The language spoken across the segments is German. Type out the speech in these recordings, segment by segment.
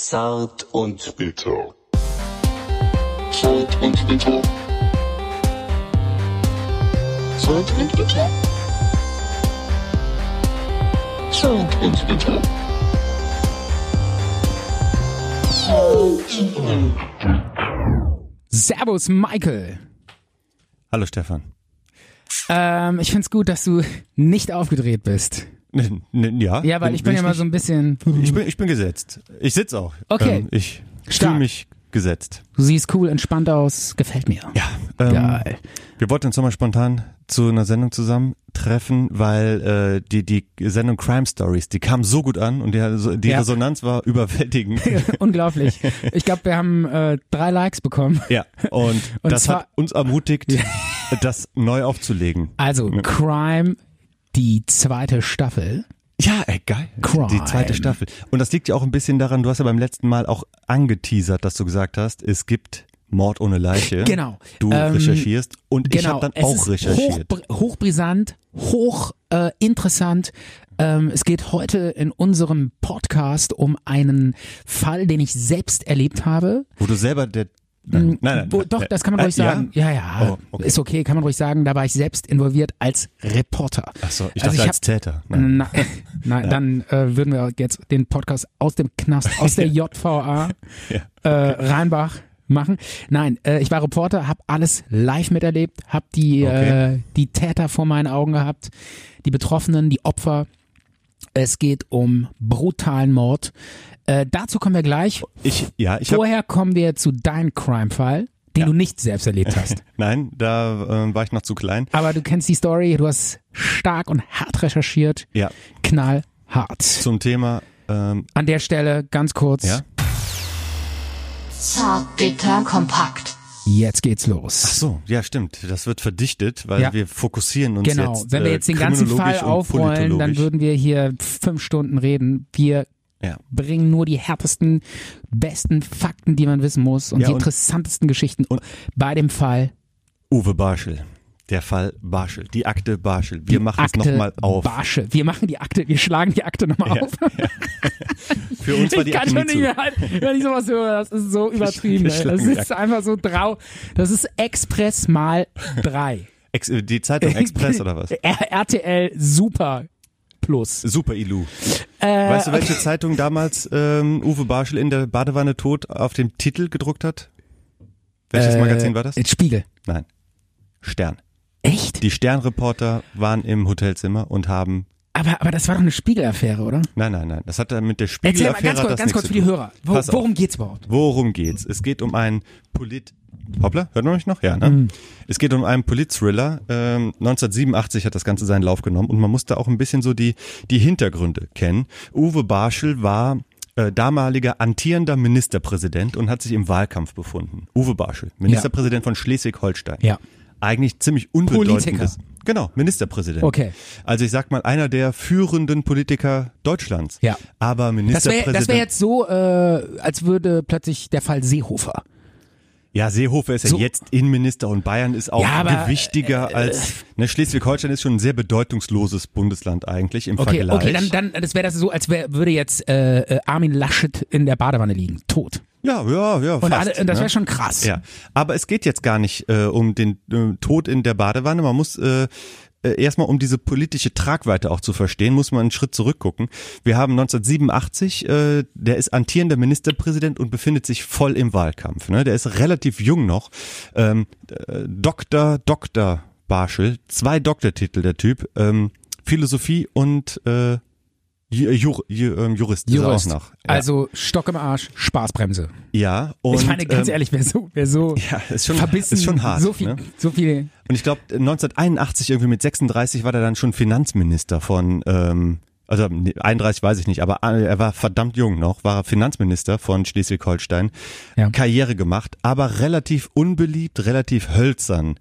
Zart und bitter. Zart und bitter. Zart und bitter. Zart und bitter. Servus, Michael. Hallo Stefan. Ähm, ich find's gut, dass du nicht aufgedreht bist. Ja. Ja, weil ich bin ja mal so ein bisschen. Ich bin, ich bin gesetzt. Ich sitze auch. Okay. Ähm, ich fühle mich gesetzt. Du siehst cool, entspannt aus. Gefällt mir. Ja. Ähm, Geil. Wir wollten uns nochmal spontan zu einer Sendung zusammentreffen, weil äh, die die Sendung Crime Stories, die kam so gut an und die, die Ja. Resonanz war überwältigend. Unglaublich. Ich glaube, wir haben äh, drei Likes bekommen. ja. Und, Und das hat uns ermutigt, das neu aufzulegen. Also, Crime, die zweite Staffel. Ja, ey, geil. Crime. Die zweite Staffel. Und das liegt ja auch ein bisschen daran, du hast ja beim letzten Mal auch angeteasert, dass du gesagt hast, es gibt Mord ohne Leiche. Genau. Du Ähm, recherchierst und ich Genau. habe dann auch recherchiert. Hoch, hochbrisant, hoch äh, interessant. Ähm, es geht heute in unserem Podcast um einen Fall, den ich selbst erlebt habe. Wo du selber der Nein, nein, nein. Wo, doch, das kann man Äh, ruhig sagen. Ja, ja, Oh, okay. ist okay, kann man ruhig sagen. Da war ich selbst involviert als Reporter. Ach so, ich Also dachte ich als hab- Täter. Nein. Na, nein, dann äh, würden wir jetzt den Podcast aus dem Knast, aus der JVA Ja. äh, Rheinbach machen. Nein, äh, ich war Reporter, habe alles live miterlebt, habe die, Okay. äh, die Täter vor meinen Augen gehabt, die Betroffenen, die Opfer. Es geht um brutalen Mord. Äh, dazu kommen wir gleich. Ich, ja, ich Vorher kommen wir zu deinem Crime-Fall, den du nicht selbst erlebt hast. nein, da äh, war ich noch zu klein. Aber du kennst die Story, du hast stark und hart recherchiert, Ja, knallhart. zum Thema, ähm, An der Stelle ganz kurz, ja. Zart, bitter, kompakt. jetzt geht's los. Ach so, ja, stimmt. Das wird verdichtet, weil Ja. wir fokussieren uns Genau, jetzt. wenn wir äh, jetzt den ganzen Fall aufrollen, dann würden wir hier fünf Stunden reden. Wir Ja. bringen nur die härtesten, besten Fakten, die man wissen muss und Ja, die und- interessantesten Geschichten und- bei dem Fall. Uwe Barschel. Der Fall Barschel. Die Akte Barschel. Wir machen Akte es nochmal auf. Barsche. Wir machen die Akte, wir schlagen die Akte nochmal Ja, auf. Für uns war Ich die kann Akte schon nie nicht zu. mehr halten, wenn ich sowas höre. Das ist so übertrieben. wir ey. Das die ist einfach so drau. Das ist Express mal drei. Ex die Zeitung Express oder was? R RTL Super Plus. Super Ilu. Äh, Weißt du, welche Zeitung damals ähm, Uwe Barschel in der Badewanne tot auf dem Titel gedruckt hat? Welches äh, Magazin war das? Spiegel. Nein. Stern. Echt? Die Sternreporter waren im Hotelzimmer und haben. Aber, aber das war doch eine Spiegelaffäre, oder? Nein, nein, nein. Das hat dann mit der Erzähl mal Spiegelaffäre ganz kurz, ganz kurz für die. Hörer. Wo, worum geht's überhaupt? Worum geht's? Es geht um einen Polit. Hoppla, hört man mich noch? Ja, ne? Mhm. Es geht um einen Polit-Thriller. Ähm, 1987 hat das Ganze seinen Lauf genommen und man musste auch ein bisschen so die, die Hintergründe kennen. Uwe Barschel war äh, damaliger antierender Ministerpräsident und hat sich im Wahlkampf befunden. Uwe Barschel, Ministerpräsident von Schleswig-Holstein. Ja. Eigentlich ziemlich unbedeutendes. Genau, Ministerpräsident. Okay. Also ich sag mal, einer der führenden Politiker Deutschlands. Ja. Aber Das Ministerpräsident. wäre das wär jetzt so, äh, als würde plötzlich der Fall Seehofer. Ja, Seehofer ist ja So- jetzt Innenminister und Bayern ist auch Ja, aber, äh, gewichtiger als ne, Schleswig-Holstein ist schon ein sehr bedeutungsloses Bundesland eigentlich im Okay, Vergleich. okay, dann, dann das wäre das so, als wär, würde jetzt äh, äh, Armin Laschet in der Badewanne liegen, tot. ja, ja, ja. Und, fast, alle, und das ne? wäre schon krass. Ja, aber es geht jetzt gar nicht äh, um den äh, Tod in der Badewanne. Man muss äh, äh, erstmal, um diese politische Tragweite auch zu verstehen, muss man einen Schritt zurückgucken. Wir haben 1987, äh, der ist antierender Ministerpräsident und befindet sich voll im Wahlkampf. Ne? Der ist relativ jung noch. Ähm, äh, Dr. Dr. Barschel, zwei Doktortitel der Typ, ähm, Philosophie und äh, Ju- Jur, Ju- ähm, Jurist, ist Jurist. auch noch. Ja. Also Stock im Arsch, Spaßbremse. ja, und ich meine, ganz ähm, ehrlich, wer so, wer so ja, ist schon, verbissen, ist schon hart. so viel, ne? so viel. Und ich glaube, 1981 irgendwie mit 36 war er dann schon Finanzminister von, ähm, also nee, 31 weiß ich nicht, aber äh, er war verdammt jung noch, war Finanzminister von Schleswig-Holstein, Ja. Karriere gemacht, aber relativ unbeliebt, relativ hölzern.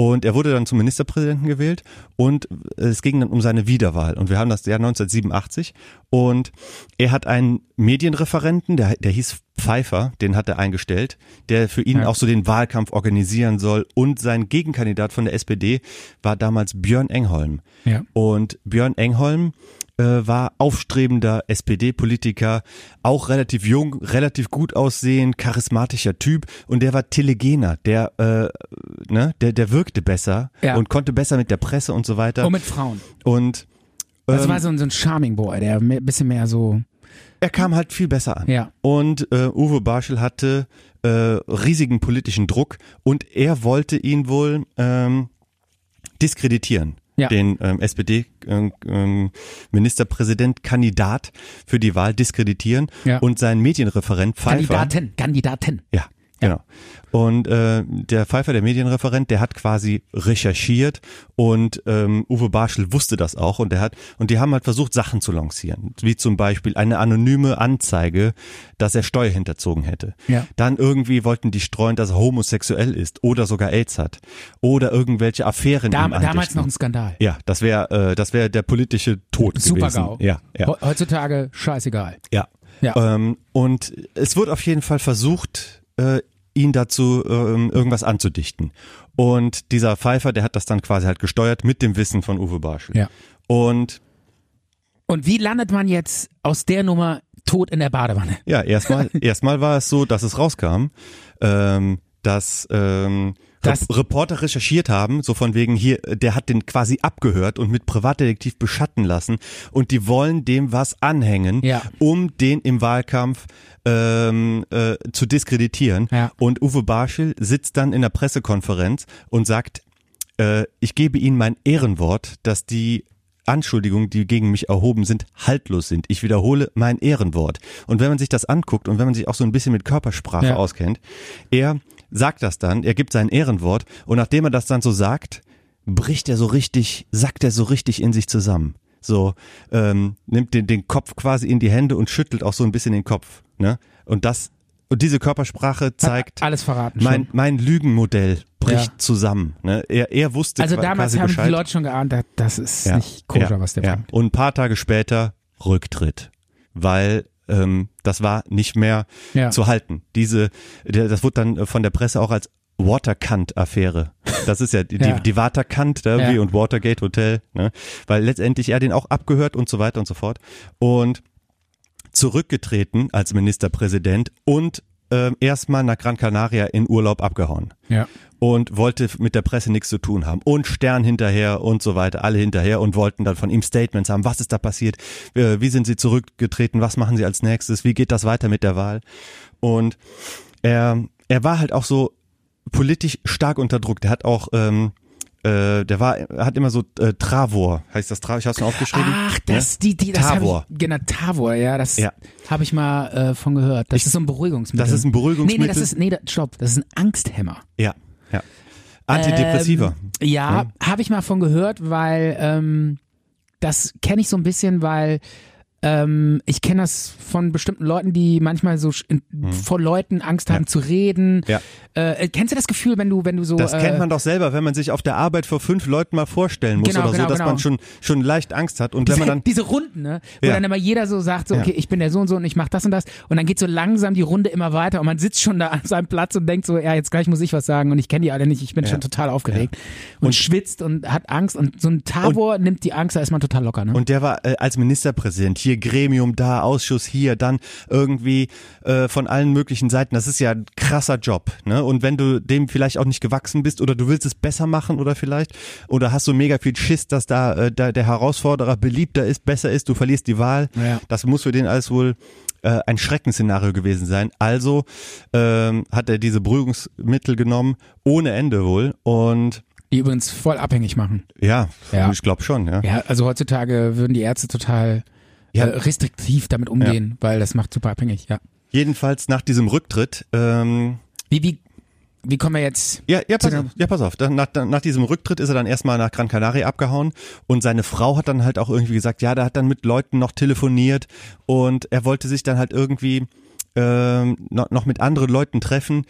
Und er wurde dann zum Ministerpräsidenten gewählt und es ging dann um seine Wiederwahl. Und wir haben das Jahr 1987 und er hat einen Medienreferenten, der, der hieß Pfeiffer, den hat er eingestellt, der für ihn Ja. auch so den Wahlkampf organisieren soll. Und sein Gegenkandidat von der SPD war damals Björn Engholm. Ja. Und Björn Engholm war aufstrebender SPD-Politiker, auch relativ jung, relativ gut aussehend, charismatischer Typ und der war telegener, der, äh, ne, der, der wirkte besser Ja. und konnte besser mit der Presse und so weiter. Und mit Frauen. Und Das ähm, war so ein, so ein Charming Boy, der ein bisschen mehr so, er kam halt viel besser an. ja. Und äh, Uwe Barschel hatte äh, riesigen politischen Druck und er wollte ihn wohl ähm, diskreditieren. Ja. Den ähm, SPD-Ministerpräsident-Kandidat für die Wahl diskreditieren Ja. und seinen Medienreferent Pfeiffer. Kandidaten, Kandidaten. Ja, genau. Und äh, der Pfeiffer, der Medienreferent, der hat quasi recherchiert und ähm, Uwe Barschel wusste das auch und der hat und die haben halt versucht Sachen zu lancieren, wie zum Beispiel eine anonyme Anzeige, dass er Steuer hinterzogen hätte. Ja. Dann irgendwie wollten die streuen, dass er homosexuell ist oder sogar AIDS hat oder irgendwelche Affären. Dam damals noch ein Skandal. Ja, das wäre äh, das wäre der politische Tod Super gewesen. GAU. Ja, ja. He- Heutzutage scheißegal. Ja. Ja. Ähm, und es wird auf jeden Fall versucht, äh, ihn dazu ähm, irgendwas anzudichten. Und dieser Pfeiffer, der hat das dann quasi halt gesteuert mit dem Wissen von Uwe Barschel. Ja. Und Und wie landet man jetzt aus der Nummer tot in der Badewanne? ja, erstmal erstmal war es so, dass es rauskam, ähm, dass ähm, Das- Rep- Reporter recherchiert haben, so von wegen hier, der hat den quasi abgehört und mit Privatdetektiv beschatten lassen und die wollen dem was anhängen, Ja. um den im Wahlkampf ähm, äh, zu diskreditieren. Ja. Und Uwe Barschel sitzt dann in der Pressekonferenz und sagt, äh, ich gebe Ihnen mein Ehrenwort, dass die Anschuldigungen, die gegen mich erhoben sind, haltlos sind. Ich wiederhole mein Ehrenwort. Und wenn man sich das anguckt und wenn man sich auch so ein bisschen mit Körpersprache Ja. auskennt, er sagt das dann, er gibt sein Ehrenwort und nachdem er das dann so sagt, bricht er so richtig, sackt er so richtig in sich zusammen. So, ähm, nimmt den, den Kopf quasi in die Hände und schüttelt auch so ein bisschen den Kopf. Ne? Und das, und diese Körpersprache zeigt, Hat alles verraten mein, mein Lügenmodell bricht Ja. zusammen. Ne? Er, er wusste Also damals haben Bescheid. die Leute schon geahnt, das ist Ja, nicht koscher, ja, was der ja. bringt. Und ein paar Tage später Rücktritt, weil ähm, das war nicht mehr Ja. zu halten. Diese, das wurde dann äh, von der Presse auch als Waterkant-Affäre. Das ist ja die, Ja. die, Waterkant da irgendwie Ja. und Watergate Hotel, ne? weil letztendlich er den auch abgehört und so weiter und so fort. Und zurückgetreten als Ministerpräsident und ähm, erstmal nach Gran Canaria in Urlaub abgehauen Ja. Und wollte mit der Presse nichts zu tun haben und Stern hinterher und so weiter, alle hinterher und wollten dann von ihm Statements haben, was ist da passiert, Äh, wie sind sie zurückgetreten, was machen sie als nächstes, wie geht das weiter mit der Wahl und er, er war halt auch so politisch stark unter Druck, der hat auch ähm, äh, der war, er hat immer so äh, Travor, heißt das Travor, ich hab's mir aufgeschrieben. Ach, das, die, die, das Tavor. ich, genau, Tavor, ja, das Ja. habe ich mal äh, von gehört. Das ist so ein Beruhigungsmittel. Das ist ein Beruhigungsmittel. Nee, nee, das ist, nee, da- stopp, das ist ein Angsthemmer. Ja, ja. Antidepressiva. Ähm, ja, habe ich mal von gehört, weil ähm, das kenne ich so ein bisschen, weil ähm, ich kenne das von bestimmten Leuten, die manchmal so in, vor Leuten Angst haben zu reden. Ja. Äh, kennst du das Gefühl, wenn du, wenn du so Das äh, kennt man doch selber, wenn man sich auf der Arbeit vor fünf Leuten mal vorstellen muss Genau, oder genau, so, dass genau. man schon schon leicht Angst hat und diese, wenn man dann diese Runden, ne? Wo Ja. dann immer jeder so sagt, so, Ja. okay, ich bin der so und so und ich mach das und das. Und dann geht so langsam die Runde immer weiter und man sitzt schon da an seinem Platz und denkt so, ja, jetzt gleich muss ich was sagen und ich kenne die alle nicht, ich bin schon total aufgeregt. Und, schwitzt und hat Angst und so ein Tavor nimmt die Angst, da ist man total locker, ne? Und der war äh, als Ministerpräsident hier Gremium da, Ausschuss hier, dann irgendwie äh, von allen möglichen Seiten. Das ist ja ein krasser Job. Ne? Und wenn du dem vielleicht auch nicht gewachsen bist oder du willst es besser machen oder vielleicht oder hast du mega viel Schiss, dass da, äh, da der Herausforderer beliebter ist, besser ist, du verlierst die Wahl. Ja. Das muss für den alles wohl äh, ein Schreckensszenario gewesen sein. Also ähm, hat er diese Beruhigungsmittel genommen, ohne Ende wohl. Und die übrigens voll abhängig machen. ja, Ja. ich glaube schon, ja. Ja, also heutzutage würden die Ärzte total Ja. äh, restriktiv damit umgehen, weil das macht super abhängig, ja. Jedenfalls nach diesem Rücktritt ähm, Wie, wie, wie kommen wir jetzt? Ja, ja, pass auf, ja, pass auf. Nach, nach diesem Rücktritt ist er dann erstmal nach Gran Canaria abgehauen und seine Frau hat dann halt auch irgendwie gesagt, ja, der hat dann mit Leuten noch telefoniert und er wollte sich dann halt irgendwie ähm, noch, noch mit anderen Leuten treffen,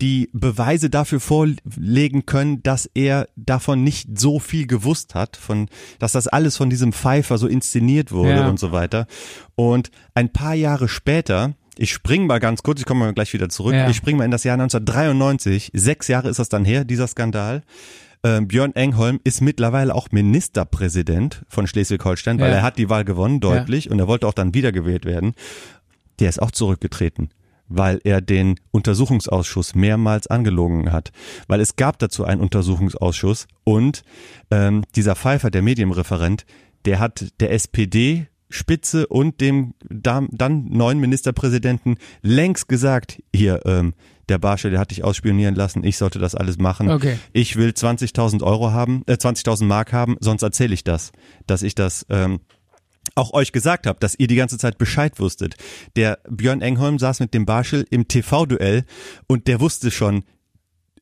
die Beweise dafür vorlegen können, dass er davon nicht so viel gewusst hat, von, dass das alles von diesem Pfeifer so inszeniert wurde Ja. und so weiter. Und ein paar Jahre später, ich spring mal ganz kurz, ich komme mal gleich wieder zurück, Ja. ich spring mal in das Jahr 1993, sechs Jahre ist das dann her, dieser Skandal. äh, Björn Engholm ist mittlerweile auch Ministerpräsident von Schleswig-Holstein, weil Ja. er hat die Wahl gewonnen, deutlich, und er wollte auch dann wiedergewählt werden. Der ist auch zurückgetreten, weil er den Untersuchungsausschuss mehrmals angelogen hat. Weil es gab dazu einen Untersuchungsausschuss und ähm, dieser Pfeiffer, der Medienreferent, der hat der SPD Spitze und dem dann neuen Ministerpräsidenten längst gesagt, hier, ähm, der Barschel, der hat dich ausspionieren lassen, ich sollte das alles machen. Okay. Ich will 20.000 Euro haben, äh, 20.000 Mark haben, sonst erzähle ich das, dass ich das ähm, auch euch gesagt habe, dass ihr die ganze Zeit Bescheid wusstet. Der Björn Engholm saß mit dem Barschel im TV-Duell und der wusste schon,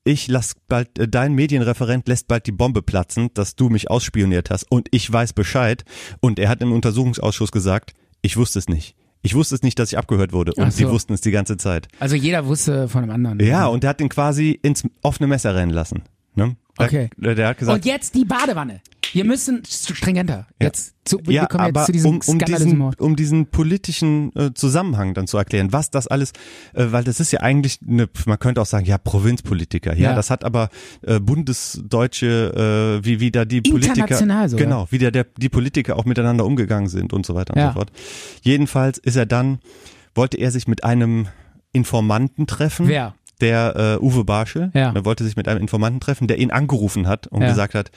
ich lass bald, äh, dein Medienreferent lässt bald die Bombe platzen, dass du mich ausspioniert hast und ich weiß Bescheid. Und er hat im Untersuchungsausschuss gesagt, ich wusste es nicht. Ich wusste es nicht, dass ich abgehört wurde und Ach sie so. wussten es die ganze Zeit. Also jeder wusste von einem anderen. Ja, und der hat ihn quasi ins offene Messer rennen lassen. Ne? Der, Okay. Der, der hat gesagt, Und jetzt die Badewanne. Wir müssen stringenter. Jetzt zu, wir ja, kommen aber jetzt zu diesem um, um, diesen, um diesen politischen äh, Zusammenhang dann zu erklären, was das alles, äh, weil das ist ja eigentlich eine, man könnte auch sagen, ja, Provinzpolitiker, ja, Ja. das hat aber äh, bundesdeutsche, äh, wie, wie da die Politiker, International sogar. genau, wie da der, die Politiker auch miteinander umgegangen sind und so weiter und Ja. so fort. Jedenfalls ist er dann, wollte er sich mit einem Informanten treffen. Wer? Der äh, Uwe Barschel, Ja. er wollte sich mit einem Informanten treffen, der ihn angerufen hat und Ja. gesagt hat,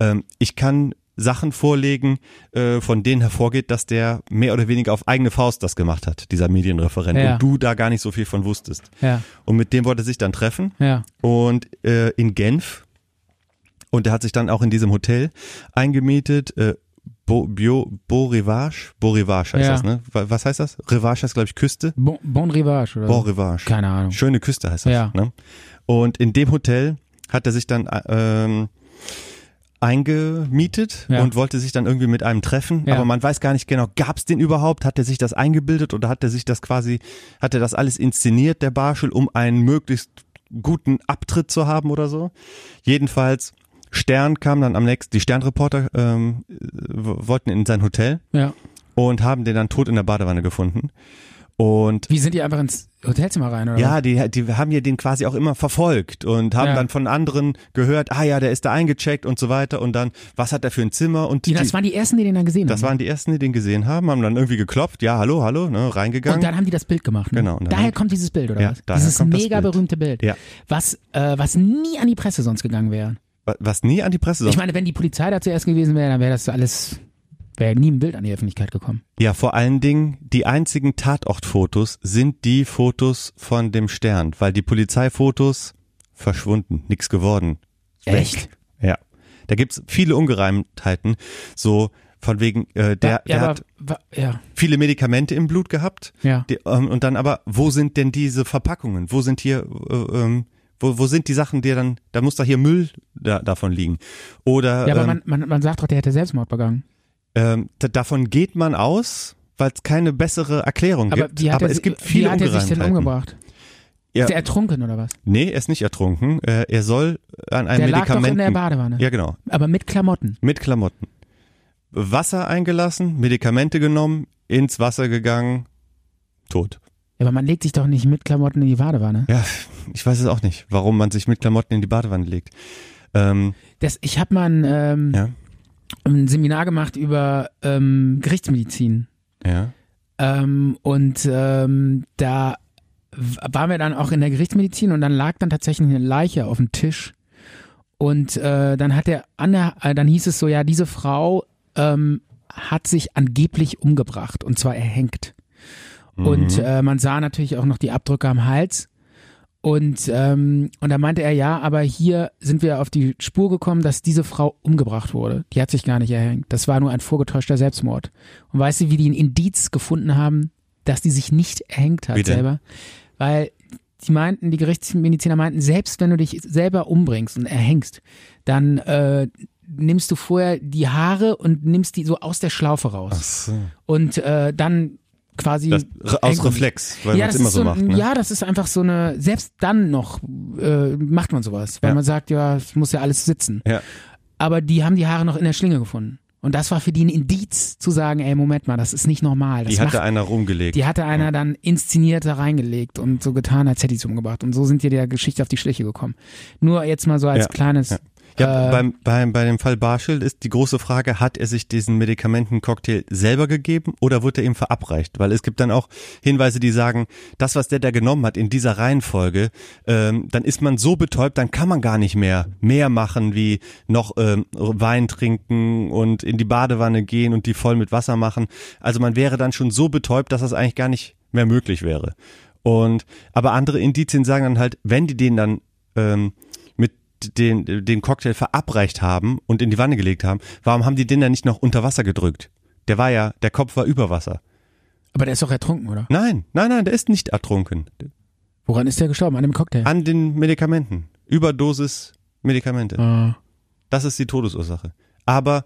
ähm, ich kann Sachen vorlegen, äh, von denen hervorgeht, dass der mehr oder weniger auf eigene Faust das gemacht hat, dieser Medienreferent, Ja. und du da gar nicht so viel von wusstest. Ja, Und mit dem wollte er sich dann treffen ja. und äh, in Genf und er hat sich dann auch in diesem Hotel eingemietet, äh, Bo, Bio, Beau Rivage, Beau Rivage heißt Ja. das, ne? Wa- Was heißt das? Rivage heißt, glaube ich, Küste. Bon, bon Rivage oder so. Rivage. Keine Ahnung. Schöne Küste heißt das. Ja. Ne? Und in dem Hotel hat er sich dann äh, ähm, eingemietet Ja. und wollte sich dann irgendwie mit einem treffen, Ja. aber man weiß gar nicht genau, gab es den überhaupt? Hat er sich das eingebildet oder hat er sich das quasi, hat er das alles inszeniert, der Barschel, um einen möglichst guten Abtritt zu haben oder so? Jedenfalls, Stern kam dann am nächsten, die Sternreporter ähm, wollten in sein Hotel Ja. und haben den dann tot in der Badewanne gefunden. Und Wie sind die einfach ins Hotelzimmer rein, oder? ja, die, die haben ja den quasi auch immer verfolgt und haben Ja. dann von anderen gehört, ah ja, der ist da eingecheckt und so weiter und dann, was hat er für ein Zimmer und Die, das die, waren die ersten, die den dann gesehen das haben. waren die ersten, die den gesehen haben, haben dann irgendwie geklopft, ja, hallo, hallo, ne, reingegangen. und dann haben die das Bild gemacht. Ne? Genau, Daher kommt dieses Bild, oder Ja, was? Dieses das mega Bild. berühmte Bild. Ja. Was, äh, was nie an die Presse sonst gegangen wäre. Wa- was nie an die Presse Ich sonst. meine, wenn die Polizei da zuerst gewesen wäre, dann wäre das alles, wäre nie ein Bild an die Öffentlichkeit gekommen. Ja, vor allen Dingen, die einzigen Tatortfotos sind die Fotos von dem Stern, weil die Polizeifotos verschwunden, nix geworden. Weg. Echt? Ja. Da gibt's viele Ungereimtheiten, so von wegen, äh, der, ja, der aber, hat wa- ja, viele Medikamente im Blut gehabt. ja. Die, ähm, und dann aber, wo sind denn diese Verpackungen? Wo sind hier, äh, ähm, wo, wo sind die Sachen, die dann, da muss doch hier Müll da, davon liegen. Oder Ja, aber ähm, man, man, man sagt doch, der hätte Selbstmord begangen. Ähm, da, davon geht man aus, weil es keine bessere Erklärung Aber gibt. wie aber er, es gibt wie viele hat er sich denn umgebracht? Ja. Ist er ertrunken oder was? Nee, er ist nicht ertrunken. Äh, er soll an einem Der lag doch in der Badewanne. ja, genau. Aber mit Klamotten. Mit Klamotten. Wasser eingelassen, Medikamente genommen, ins Wasser gegangen, tot. Ja, aber man legt sich doch nicht mit Klamotten in die Badewanne. Ja, ich weiß es auch nicht, warum man sich mit Klamotten in die Badewanne legt. Ähm, Das, ich habe mal ein, ähm, ja, ein Seminar gemacht über ähm, Gerichtsmedizin. ja. Ähm, und ähm, da waren wir dann auch in der Gerichtsmedizin und dann lag dann tatsächlich eine Leiche auf dem Tisch. Und äh, dann hat der an der, äh, dann hieß es so, ja, diese Frau ähm, hat sich angeblich umgebracht und zwar erhängt. Und äh, man sah natürlich auch noch die Abdrücke am Hals. Und, ähm, und da meinte er, ja, aber hier sind wir auf die Spur gekommen, dass diese Frau umgebracht wurde. Die hat sich gar nicht erhängt. Das war nur ein vorgetäuschter Selbstmord. Und weißt du, wie die ein Indiz gefunden haben, dass die sich nicht erhängt hat denn? selber? Weil die meinten, die Gerichtsmediziner meinten, selbst wenn du dich selber umbringst und erhängst, dann äh, nimmst du vorher die Haare und nimmst die so aus der Schlaufe raus. Ach so. Und äh, dann quasi Das, aus. Reflex, weil ja, man es das immer ist so so, macht. Ne? Ja, das ist einfach so eine, selbst dann noch äh, macht man sowas, weil Ja. man sagt, ja, es muss ja alles sitzen. Ja. Aber die haben die Haare noch in der Schlinge gefunden. Und das war für die ein Indiz zu sagen, ey, Moment mal, das ist nicht normal. Das Die hatte macht, einer rumgelegt. die hatte einer dann inszeniert da reingelegt und so getan, als hätte sie es umgebracht. Und so sind die der Geschichte auf die Schliche gekommen. Nur jetzt mal so als Ja, kleines, ja. Ja, beim, beim, bei dem Fall Barschel ist die große Frage, hat er sich diesen Medikamentencocktail selber gegeben oder wurde er ihm verabreicht? Weil es gibt dann auch Hinweise, die sagen, das, was der da genommen hat in dieser Reihenfolge, ähm, dann ist man so betäubt, dann kann man gar nicht mehr mehr machen, wie noch ähm, Wein trinken und in die Badewanne gehen und die voll mit Wasser machen. Also man wäre dann schon so betäubt, dass das eigentlich gar nicht mehr möglich wäre. Und aber andere Indizien sagen dann halt, wenn die den dann ähm, den, den Cocktail verabreicht haben und in die Wanne gelegt haben, warum haben die den dann nicht noch unter Wasser gedrückt? Der war ja, der Kopf war über Wasser. Aber der ist doch ertrunken, oder? Nein, nein, nein, der ist nicht ertrunken. Woran ist der gestorben? An dem Cocktail? An den Medikamenten. Überdosis Medikamente. Ah. Das ist die Todesursache. Aber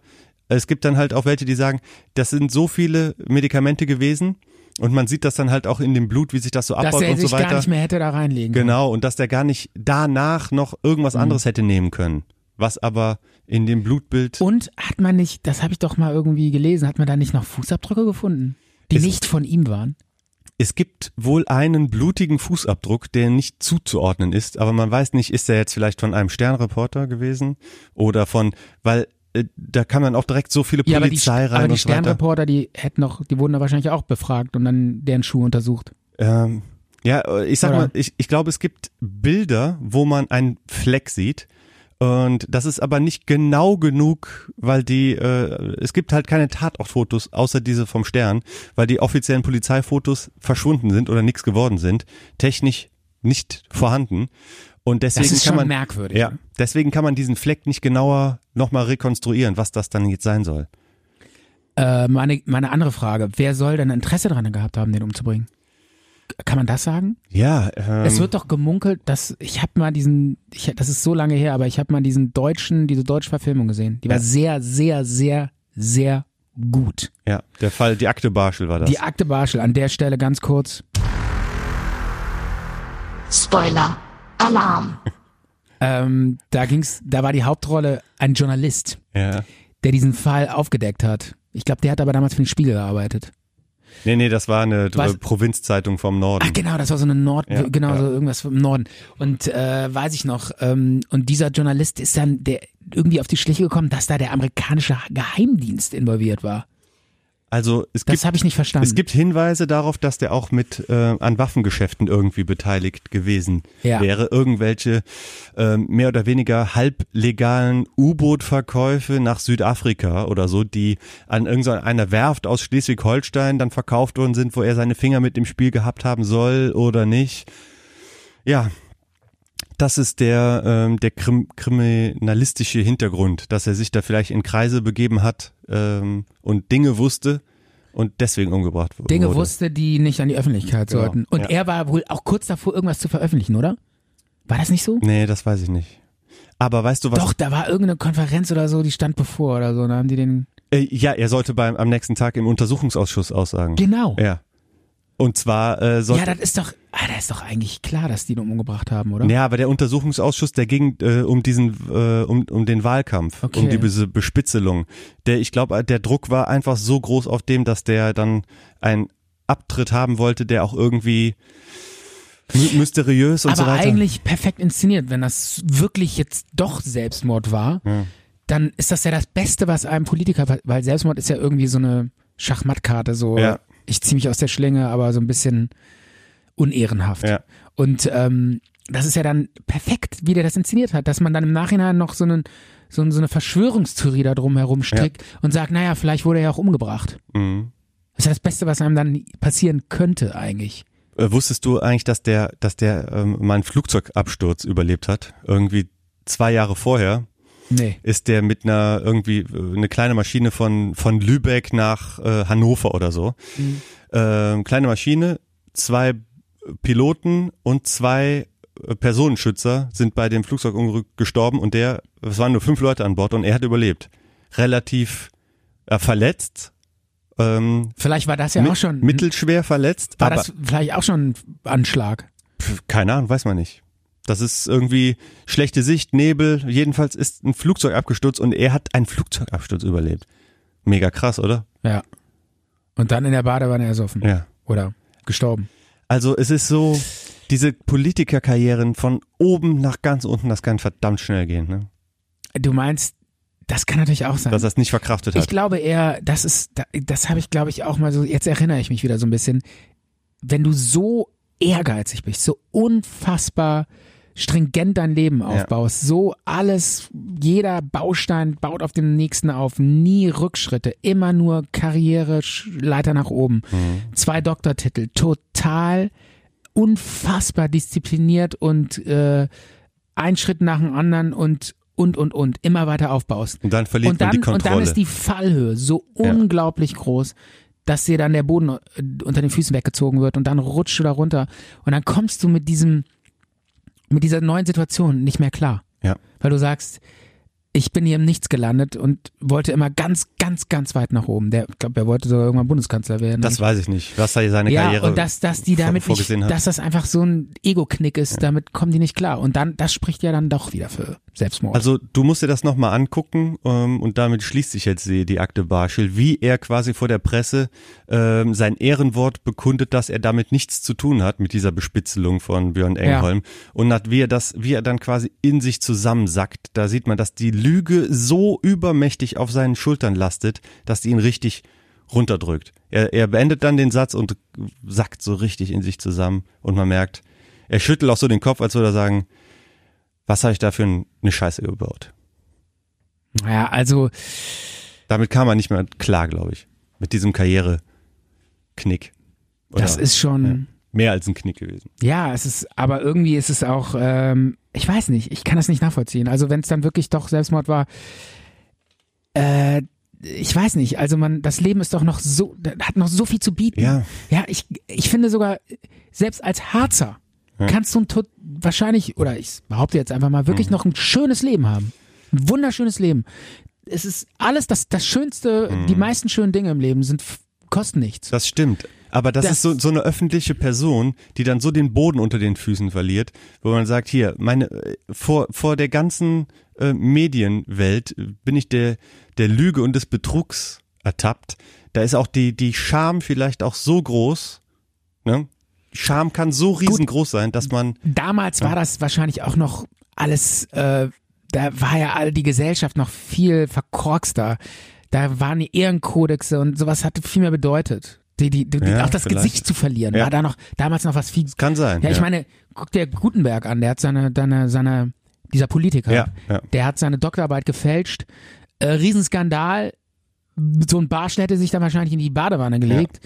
es gibt dann halt auch welche, die sagen, das sind so viele Medikamente gewesen und man sieht das dann halt auch in dem Blut, wie sich das so Dass abbaut er und so sich gar weiter. nicht mehr hätte da reinlegen können. Genau, und dass der gar nicht danach noch irgendwas Mhm. anderes hätte nehmen können. Was aber in dem Blutbild. Und hat man nicht, das habe ich doch mal irgendwie gelesen, hat man da nicht noch Fußabdrücke gefunden, die Es- nicht von ihm waren? Es gibt wohl einen blutigen Fußabdruck, der nicht zuzuordnen ist, aber man weiß nicht, ist der jetzt vielleicht von einem Sternreporter gewesen oder von, weil da kann man auch direkt so viele Ja, aber die, Polizei rein aber die. Sternreporter, die hätten noch, die wurden da wahrscheinlich auch befragt und dann deren Schuhe untersucht. Ähm, ja, äh, ich sag Oder? mal, ich, ich glaube, es gibt Bilder, wo man einen Fleck sieht. Und das ist aber nicht genau genug, weil die, äh, es gibt halt keine Tatortfotos, außer diese vom Stern, weil die offiziellen Polizeifotos verschwunden sind oder nichts geworden sind, technisch nicht vorhanden. Und deswegen Das ist kann schon man, merkwürdig. ja, ne? deswegen kann man diesen Fleck nicht genauer nochmal rekonstruieren, was das dann jetzt sein soll. Äh, meine, meine andere Frage, wer soll denn Interesse daran gehabt haben, den umzubringen? Kann man das sagen? Ja, ähm, es wird doch gemunkelt, dass ich habe mal diesen, ich, das ist so lange her, aber ich habe mal diesen deutschen, diese deutsche Verfilmung gesehen. Die war Ja. sehr, sehr, sehr, sehr gut. ja, der Fall, die Akte Barschel war das. Die Akte Barschel, an der Stelle ganz kurz. Spoiler. Alarm. Ähm, da ging's, da war die Hauptrolle ein Journalist, ja. der diesen Fall aufgedeckt hat. Ich glaube, der hat aber damals für den Spiegel gearbeitet. Nee, nee, das war eine Was? Provinzzeitung vom Norden. Ach genau, das war so eine Nord, Ja, genau ja. so irgendwas vom Norden. Und äh, weiß ich noch. Ähm, und dieser Journalist ist dann der irgendwie auf die Schliche gekommen, dass da der amerikanische Geheimdienst involviert war. Also es Das gibt, habe ich nicht verstanden. es gibt Hinweise darauf, dass der auch mit äh, an Waffengeschäften irgendwie beteiligt gewesen Ja. wäre. Irgendwelche äh, mehr oder weniger halblegalen U-Boot-Verkäufe nach Südafrika oder so, die an irgendeiner Werft aus Schleswig-Holstein dann verkauft worden sind, wo er seine Finger mit im Spiel gehabt haben soll oder nicht. Ja, das ist der, ähm, der krim kriminalistische Hintergrund, dass er sich da vielleicht in Kreise begeben hat ähm, und Dinge wusste und deswegen umgebracht wurde. Dinge wusste, die nicht an die Öffentlichkeit Genau, sollten. Und ja. er war wohl auch kurz davor, irgendwas zu veröffentlichen, oder? War das nicht so? Nee, das weiß ich nicht. Aber weißt du was? Doch, da war irgendeine Konferenz oder so, die stand bevor oder so. Da haben die den. Äh, ja, er sollte beim am nächsten Tag im Untersuchungsausschuss aussagen. Genau. Ja. Und zwar äh, Ja, sollte das ist doch, ah, das ist doch eigentlich klar, dass die ihn umgebracht haben, oder? Ja, aber der Untersuchungsausschuss, der ging äh, um diesen, äh, um, um den Wahlkampf, Okay. um die diese Bespitzelung. Der, ich glaube, der Druck war einfach so groß auf dem, dass der dann einen Abtritt haben wollte, der auch irgendwie my mysteriös und aber so weiter. eigentlich perfekt inszeniert. Wenn das wirklich jetzt doch Selbstmord war, Ja. dann ist das ja das Beste, was einem Politiker, weil Selbstmord ist ja irgendwie so eine Schachmattkarte, so Ja. Ich ziehe mich aus der Schlinge, aber so ein bisschen unehrenhaft. Ja. Und ähm, das ist ja dann perfekt, wie der das inszeniert hat, dass man dann im Nachhinein noch so, einen, so, so eine Verschwörungstheorie da drum herum strickt und sagt, naja, vielleicht wurde er ja auch umgebracht. Mhm. Das ist ja das Beste, was einem dann passieren könnte eigentlich. Äh, wusstest du eigentlich, dass der, dass der ähm, mal einen Flugzeugabsturz überlebt hat? Irgendwie zwei Jahre vorher Nee. ist der mit einer irgendwie äh, eine kleine Maschine von von Lübeck nach äh, Hannover oder so. Ähm, kleine Maschine, zwei Piloten und zwei äh, Personenschützer sind bei dem Flugzeugunglück gestorben und der, es waren nur fünf Leute an Bord und er hat überlebt. Relativ äh, verletzt, ähm, Vielleicht war das ja mit- auch schon. mittelschwer verletzt, war aber das vielleicht auch schon ein Anschlag? keine Ahnung, weiß man nicht. Das ist irgendwie schlechte Sicht, Nebel. Jedenfalls ist ein Flugzeug abgestürzt und er hat einen Flugzeugabsturz überlebt. Mega krass, oder? Ja. Und dann in der Badewanne ersoffen. Ja. Oder gestorben. Also es ist so, diese Politikerkarrieren von oben nach ganz unten, das kann verdammt schnell gehen. Ne? Du meinst, das kann natürlich auch sein. dass er es nicht verkraftet hat. Ich glaube eher, das ist, da- das habe ich glaube ich auch mal so, jetzt erinnere ich mich wieder so ein bisschen, wenn du so ehrgeizig bist, so unfassbar stringent dein Leben aufbaust, so alles, jeder Baustein baut auf den nächsten auf, nie Rückschritte, immer nur Karriere, Leiter nach oben, zwei Doktortitel, total unfassbar diszipliniert und äh, ein Schritt nach dem anderen und und und und immer weiter aufbaust. und dann verliert Und dann, man die und Kontrolle. dann ist die Fallhöhe so unglaublich groß, dass dir dann der Boden äh, unter den Füßen weggezogen wird und dann rutscht du da runter. Und dann kommst du mit diesem, mit dieser neuen Situation nicht mehr klar. Ja. Weil du sagst, ich bin hier im Nichts gelandet und wollte immer ganz, ganz, ganz weit nach oben. Der, ich glaube, er wollte sogar irgendwann Bundeskanzler werden. das weiß ich nicht, was da seine ja, Karriere und dass, dass die damit nicht, vorgesehen hat. dass das einfach so ein Ego-Knick ist, damit kommen die nicht klar. Und dann, das spricht ja dann doch wieder für Selbstmord. Also du musst dir das nochmal angucken ähm, und damit schließt sich jetzt die, die Akte Barschel, wie er quasi vor der Presse ähm, sein Ehrenwort bekundet, dass er damit nichts zu tun hat mit dieser Bespitzelung von Björn Engholm und hat, wie er das, wie er dann quasi in sich zusammensackt. Da sieht man, dass die Lüge so übermächtig auf seinen Schultern lastet, dass die ihn richtig runterdrückt. Er, er beendet dann den Satz und sackt so richtig in sich zusammen und man merkt, er schüttelt auch so den Kopf, als würde er sagen, was habe ich da für ein- eine Scheiße gebaut? ja, also, Damit kam er nicht mehr klar, glaube ich. Mit diesem Karriereknick. Oder das ist schon, mehr als ein Knick gewesen. Ja, es ist, aber irgendwie ist es auch, ähm, ich weiß nicht, ich kann das nicht nachvollziehen. Also wenn es dann wirklich doch Selbstmord war, äh, ich weiß nicht, also man, das Leben ist doch noch so, hat noch so viel zu bieten. Ja. Ja, ich, ich finde sogar, selbst als Harzer kannst du ein tot, wahrscheinlich, oder ich behaupte jetzt einfach mal, Mhm. wirklich noch ein schönes Leben haben. Ein wunderschönes Leben. Es ist alles, das, das Schönste, Mhm. die meisten schönen Dinge im Leben sind, kosten nichts. Das stimmt. Aber das, Das- ist so, so eine öffentliche Person, die dann so den Boden unter den Füßen verliert, wo man sagt, hier, meine, äh, vor, vor der ganzen äh, Medienwelt äh, bin ich der, der Lüge und des Betrugs ertappt. Da ist auch die, die Scham vielleicht auch so groß, ne? Scham kann so riesengroß sein, dass man, damals war das wahrscheinlich auch noch alles, äh, da war ja all die Gesellschaft noch viel verkorkster. Da waren die Ehrenkodexe und sowas hatte viel mehr bedeutet. Die, die, die, Ja, auch das vielleicht. Gesicht zu verlieren, Ja. war da noch damals noch was viel. kann sein. Ja, ich meine, guck dir Gutenberg an, der hat seine, seine, seine, dieser Politiker, Ja, ja. der hat seine Doktorarbeit gefälscht, äh, Riesenskandal, so ein Barsch hätte sich dann wahrscheinlich in die Badewanne gelegt.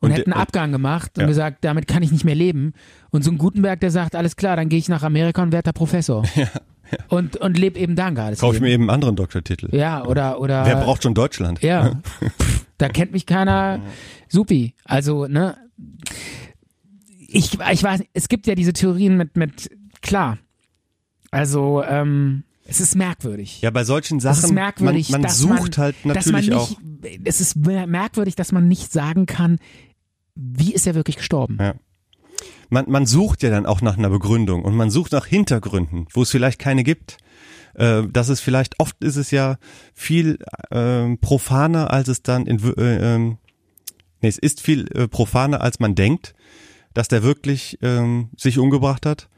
Und, Und hätte einen Abgang gemacht und Ja. gesagt, damit kann ich nicht mehr leben. Und so ein Gutenberg, der sagt, alles klar, dann gehe ich nach Amerika und werde da Professor. Und, und lebe eben da ein Kaufe ich mir eben einen anderen Doktortitel. Ja, oder, oder. Wer braucht schon Deutschland? Ja. Da kennt mich keiner. Supi. Also, ne. Ich, ich weiß, es gibt ja diese Theorien mit, mit, klar. Also, ähm, es ist merkwürdig. Ja, bei solchen es Sachen, ist merkwürdig, man, man dass sucht man, halt man natürlich nicht, auch. Es ist mer- merkwürdig, dass man nicht sagen kann, wie ist er wirklich gestorben. Ja. Man, man sucht ja dann auch nach einer Begründung und man sucht nach Hintergründen, wo es vielleicht keine gibt. Äh, das ist vielleicht, oft ist es ja viel ähm, profaner, als es dann in, äh, ähm, nee, es ist viel äh, profaner, als man denkt, dass der wirklich ähm, sich umgebracht hat,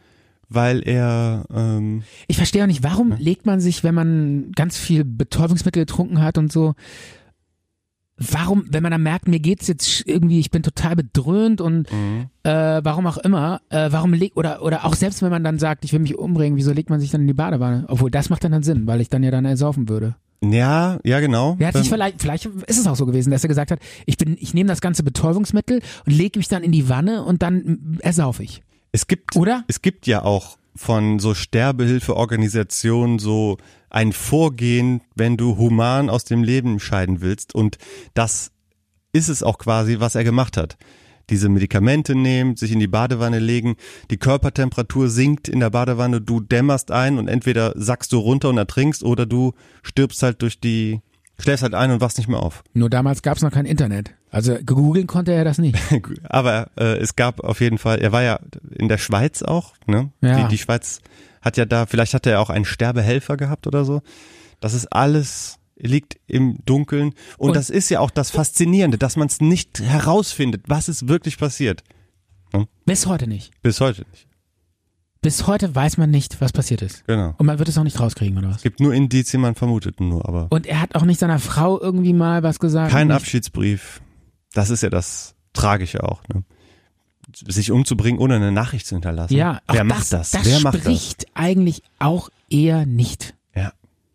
weil er ähm, Ich verstehe auch nicht, warum legt man sich, wenn man ganz viel Betäubungsmittel getrunken hat und so, warum, wenn man dann merkt, mir geht's jetzt irgendwie, ich bin total bedröhnt und äh, warum auch immer, äh, warum legt, oder, oder auch selbst wenn man dann sagt, ich will mich umbringen, wieso legt man sich dann in die Badewanne? Obwohl, das macht dann, dann Sinn, weil ich dann ja dann ersaufen würde. ja, ja genau. Er hat sich vielleicht, vielleicht ist es auch so gewesen, dass er gesagt hat, ich bin, ich nehme das ganze Betäubungsmittel und lege mich dann in die Wanne und dann mm, ersaufe ich. Es gibt, Oder? es gibt ja auch von so Sterbehilfeorganisationen so ein Vorgehen, wenn du human aus dem Leben scheiden willst. Und das ist es auch quasi, was er gemacht hat. Diese Medikamente nehmen, sich in die Badewanne legen, die Körpertemperatur sinkt in der Badewanne, du dämmerst ein und entweder sackst du runter und ertrinkst oder du stirbst halt durch die, schläfst halt ein und wachst nicht mehr auf. Nur damals gab es noch kein Internet. Also googeln konnte er das nicht. Aber äh, es gab auf jeden Fall, er war ja in der Schweiz auch, ne? Ja. Die, die Schweiz hat ja da, vielleicht hat er auch einen Sterbehelfer gehabt oder so. Das ist alles liegt im Dunkeln und, Und- das ist ja auch das Faszinierende, dass man es nicht herausfindet, was ist wirklich passiert. Bis heute nicht. Bis heute nicht. Bis heute weiß man nicht, was passiert ist. Genau. Und man wird es auch nicht rauskriegen, oder was? Es gibt nur Indizien, man vermutet nur, aber Und er hat auch nicht seiner Frau irgendwie mal was gesagt. kein Abschiedsbrief. Das ist ja das Tragische auch, ne? Sich umzubringen, ohne eine Nachricht zu hinterlassen. Ja, Wer macht das? das Wer macht das? spricht eigentlich auch eher nicht Ja.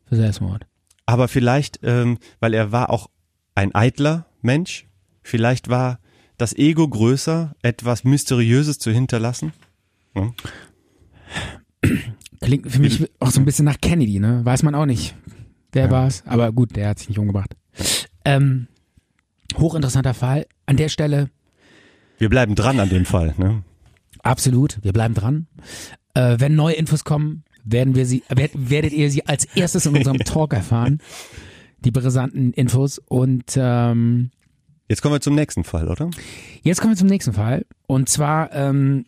für Selbstmord. Aber vielleicht, ähm, weil er war auch ein eitler Mensch, vielleicht war das Ego größer, etwas Mysteriöses zu hinterlassen. Klingt für mich auch so ein bisschen nach Kennedy, ne? Weiß man auch nicht, wer Ja. war's. Aber gut, der hat sich nicht umgebracht. Ähm, hochinteressanter Fall. An der Stelle Wir bleiben dran an dem Fall. Ne? absolut. Wir bleiben dran. Äh, wenn neue Infos kommen, werden wir sie, werd, werdet ihr sie als erstes in unserem Talk erfahren. Die brisanten Infos. Und ähm, Jetzt kommen wir zum nächsten Fall, oder? Jetzt kommen wir zum nächsten Fall. Und zwar, ähm,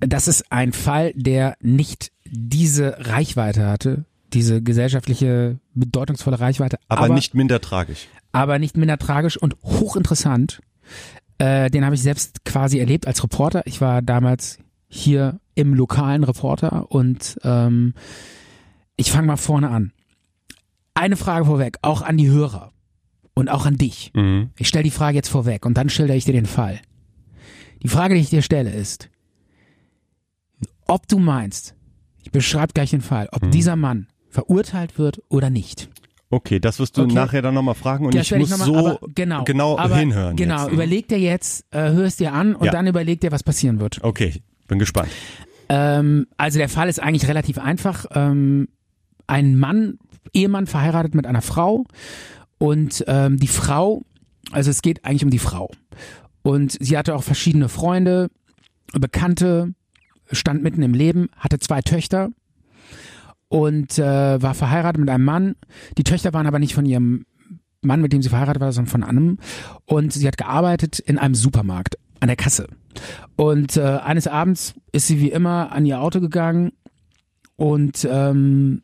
das ist ein Fall, der nicht diese Reichweite hatte, diese gesellschaftliche, bedeutungsvolle Reichweite, Aber, nicht minder tragisch. aber nicht minder tragisch und hochinteressant. Äh, den habe ich selbst quasi erlebt als Reporter. Ich war damals hier im lokalen Reporter und ähm, ich fange mal vorne an. Eine Frage vorweg, auch an die Hörer und auch an dich. Mhm. Ich stelle die Frage jetzt vorweg und dann schilder ich dir den Fall. Die Frage, die ich dir stelle, ist, ob du meinst, ich beschreibe gleich den Fall, ob dieser Mann verurteilt wird oder nicht. Okay, das wirst du Okay. nachher dann nochmal fragen und Das ich werde muss noch mal- so aber genau, genau aber hinhören. Genau, jetzt. überleg dir jetzt, äh, hör es dir an und Ja. dann überleg dir, was passieren wird. Okay, bin gespannt. Ähm, also der Fall ist eigentlich relativ einfach. Ähm, ein Mann, Ehemann verheiratet mit einer Frau und ähm, die Frau, also es geht eigentlich um die Frau. Und sie hatte auch verschiedene Freunde, Bekannte, stand mitten im Leben, hatte zwei Töchter und äh, war verheiratet mit einem Mann. Die Töchter waren aber nicht von ihrem Mann, mit dem sie verheiratet war, sondern von einem. Und sie hat gearbeitet in einem Supermarkt an der Kasse. Und äh, eines Abends ist sie wie immer an ihr Auto gegangen und ähm,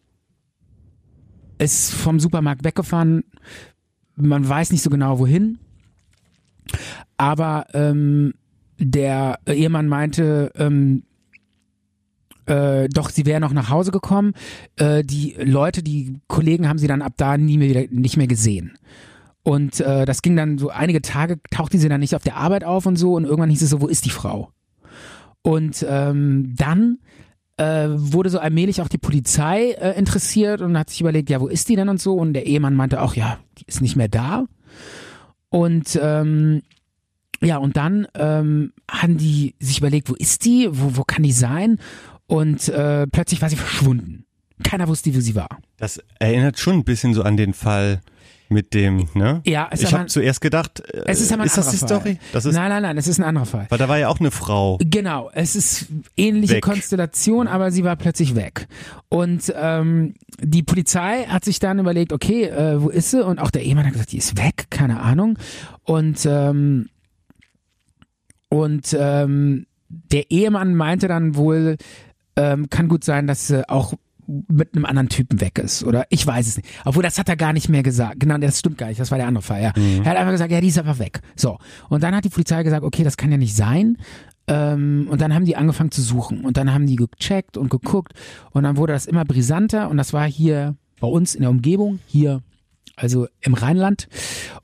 ist vom Supermarkt weggefahren. Man weiß nicht so genau wohin. Aber ähm, der Ehemann meinte, ähm, äh, doch, sie wäre noch nach Hause gekommen. Äh, die Leute, die Kollegen haben sie dann ab da nie mehr nicht mehr gesehen. Und äh, das ging dann so einige Tage, tauchte sie dann nicht auf der Arbeit auf und so. Und irgendwann hieß es so, wo ist die Frau? Und ähm, dann äh, wurde so allmählich auch die Polizei äh, interessiert und hat sich überlegt, ja, wo ist die denn und so? Und der Ehemann meinte auch, ja, die ist nicht mehr da. Und ähm, ja, und dann ähm, haben die sich überlegt, wo ist die? Wo, wo kann die sein? Und äh, plötzlich war sie verschwunden. Keiner wusste, wo sie war. Das erinnert schon ein bisschen so an den Fall mit dem, ne? Ja, es ich habe zuerst gedacht, äh, Es ist aber ein ist das die anderer Fall. Story? Das ist, nein, nein, nein, es ist ein anderer Fall. weil da war ja auch eine Frau. Genau, es ist ähnliche Weg. Konstellation, aber sie war plötzlich weg. Und ähm, die Polizei hat sich dann überlegt, okay, äh, wo ist sie? Und auch der Ehemann hat gesagt, die ist weg, keine Ahnung. Und ähm, und ähm, der Ehemann meinte dann wohl, ähm, kann gut sein, dass sie auch mit einem anderen Typen weg ist oder ich weiß es nicht. Obwohl das hat er gar nicht mehr gesagt. Genau, das stimmt gar nicht. Das war der andere Fall. Ja. Er hat einfach gesagt, ja, die ist einfach weg. So und dann hat die Polizei gesagt, okay, das kann ja nicht sein. Ähm, und dann haben die angefangen zu suchen und dann haben die gecheckt und geguckt und dann wurde das immer brisanter und das war hier bei uns in der Umgebung hier also im Rheinland.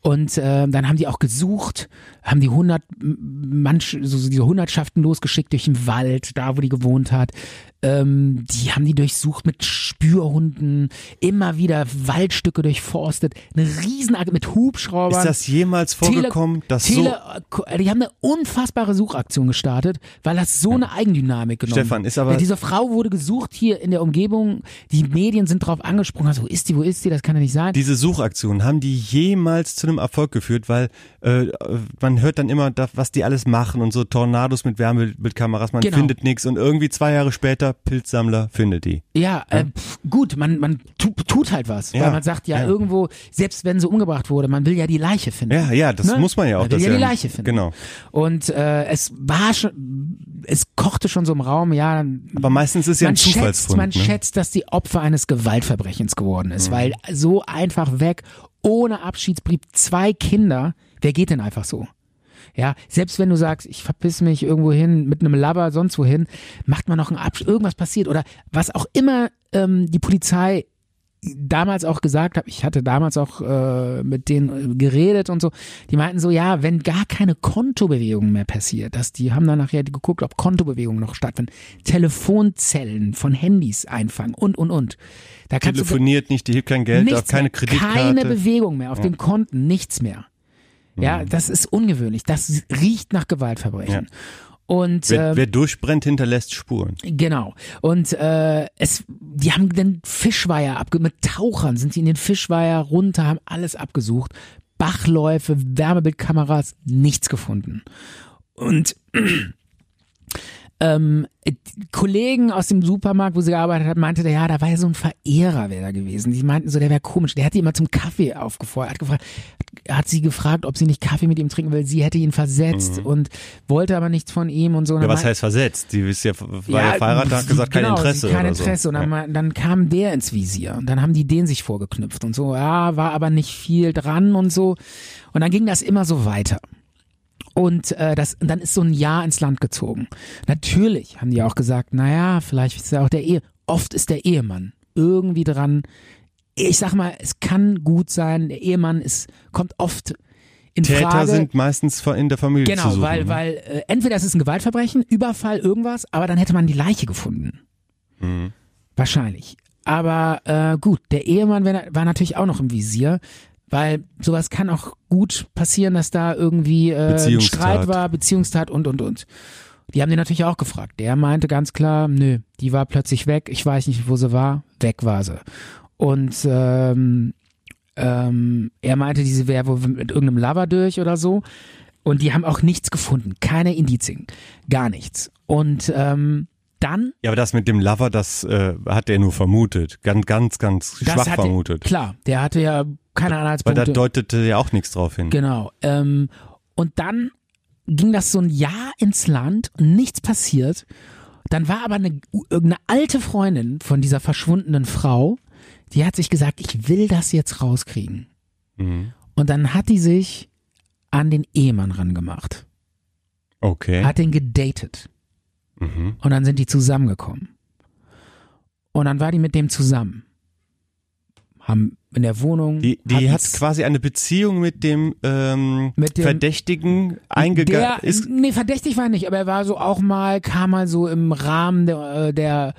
Und äh, dann haben die auch gesucht, haben die hundert manch, so, so diese Hundertschaften losgeschickt durch den Wald, da wo die gewohnt hat. Ähm, die haben die durchsucht mit Spürhunden, immer wieder Waldstücke durchforstet, eine riesen mit Hubschraubern. Ist das jemals vorgekommen, dass Tele, die haben eine unfassbare Suchaktion gestartet, weil das so eine Eigendynamik genommen Stefan, ist aber- Ja, diese Frau wurde gesucht hier in der Umgebung. Die Medien sind drauf angesprungen. Also, wo ist die, wo ist die? Das kann ja nicht sein. so diese Suchaktionen, haben die jemals zu einem Erfolg geführt? Weil äh, man hört dann immer, was die alles machen und so Tornados mit Wärmebildkameras, man Genau. findet nichts und irgendwie zwei Jahre später Pilzsammler findet die. Ja, äh, pf, gut, man, man tu, tut halt was, Ja, weil man sagt ja, ja. irgendwo, selbst wenn sie umgebracht wurde, man will ja die Leiche finden. Ja, ja, das Ne? muss man ja auch. Man will ja die Leiche finden. Genau. Und äh, es war schon, es kochte schon so im Raum, ja. Aber meistens ist ja ein Zufallsfund. man ne? Mhm. schätzt, dass die Opfer eines Gewaltverbrechens geworden ist, weil so einfach weg, ohne Abschiedsbrief, zwei Kinder, wer geht denn einfach so? Ja, selbst wenn du sagst, ich verpiss mich irgendwo hin mit einem Lover sonst wohin, macht man noch einen Abschluss, irgendwas passiert oder was auch immer ähm, die Polizei damals auch gesagt habe, ich hatte damals auch äh, mit denen geredet und so, die meinten so, ja, wenn gar keine Kontobewegung mehr passiert, dass die haben dann nachher geguckt, ob Kontobewegungen noch stattfinden, Telefonzellen von Handys einfangen und und und. Da kannst du Telefoniert nicht, die hebt kein Geld, nichts keine Kreditkarte. keine Bewegung mehr auf Ja. den Konten, nichts mehr. Mhm. Ja, das ist ungewöhnlich. Das riecht nach Gewaltverbrechen. Und Wer, ähm, wer durchbrennt, hinterlässt Spuren. Genau. Und äh, es, die haben den Fischweiher abge mit Tauchern sind sie in den Fischweiher runter, haben alles abgesucht. Bachläufe, Wärmebildkameras, nichts gefunden. Und ähm, äh, Kollegen aus dem Supermarkt, wo sie gearbeitet hat, meinte der, ja, da war ja so ein Verehrer, wäre da gewesen. Die meinten so, der wäre komisch. Der hat die immer zum Kaffee aufgefordert, hat gefragt, hat sie gefragt, ob sie nicht Kaffee mit ihm trinken will. Sie hätte ihn versetzt und wollte aber nichts von ihm und so. Und Mhm. Ja, was heißt versetzt? Die ist ja, war ja, verheiratet, hat gesagt, kein genau, Interesse. Kein oder Interesse. So. Und dann, ja. dann kam der ins Visier. Und dann haben die den sich vorgeknüpft und so. Ja, war aber nicht viel dran und so. Und dann ging das immer so weiter. Und äh, das, und dann ist so ein Jahr ins Land gezogen. Natürlich haben die auch gesagt, naja, vielleicht ist ja auch der Ehe. Oft ist der Ehemann irgendwie dran. Ich sag mal, es kann gut sein, der Ehemann ist, kommt oft in Täter Frage. sind meistens in der Familie zu Genau, suchen. weil, ne? weil äh, entweder es ist ein Gewaltverbrechen, Überfall, irgendwas, aber dann hätte man die Leiche gefunden. Mhm. Wahrscheinlich. Aber äh, gut, der Ehemann war natürlich auch noch im Visier, weil sowas kann auch gut passieren, dass da irgendwie äh, ein. Streit war, Beziehungstat und und und. Die haben den natürlich auch gefragt. Der meinte ganz klar, nö, die war plötzlich weg, ich weiß nicht, wo sie war, weg war sie. Und ähm, ähm, er meinte, diese wäre wohl mit irgendeinem Lover durch oder so. Und die haben auch nichts gefunden, keine Indizien, gar nichts. Und ähm, dann Ja, aber das mit dem Lover, das äh, hat er nur vermutet. Ganz, ganz, ganz schwach hatte, vermutet. Klar, der hatte ja keine Weil da Anhaltspunkte. deutete ja auch nichts drauf hin. Genau. Ähm, und dann ging das so ein Jahr ins Land und nichts passiert. Dann war aber eine, irgendeine alte Freundin von dieser verschwundenen Frau, die hat sich gesagt, ich will das jetzt rauskriegen. Mhm. Und dann hat die sich an den Ehemann rangemacht, Okay. hat den gedatet Mhm. und dann sind die zusammengekommen. Und dann war die mit dem zusammen. Haben in der Wohnung. Die, die hat quasi eine Beziehung mit dem, ähm, Mit dem- Verdächtigen eingegangen. Nee, verdächtig war er nicht, aber er war so auch mal, kam mal so im Rahmen der, äh, der,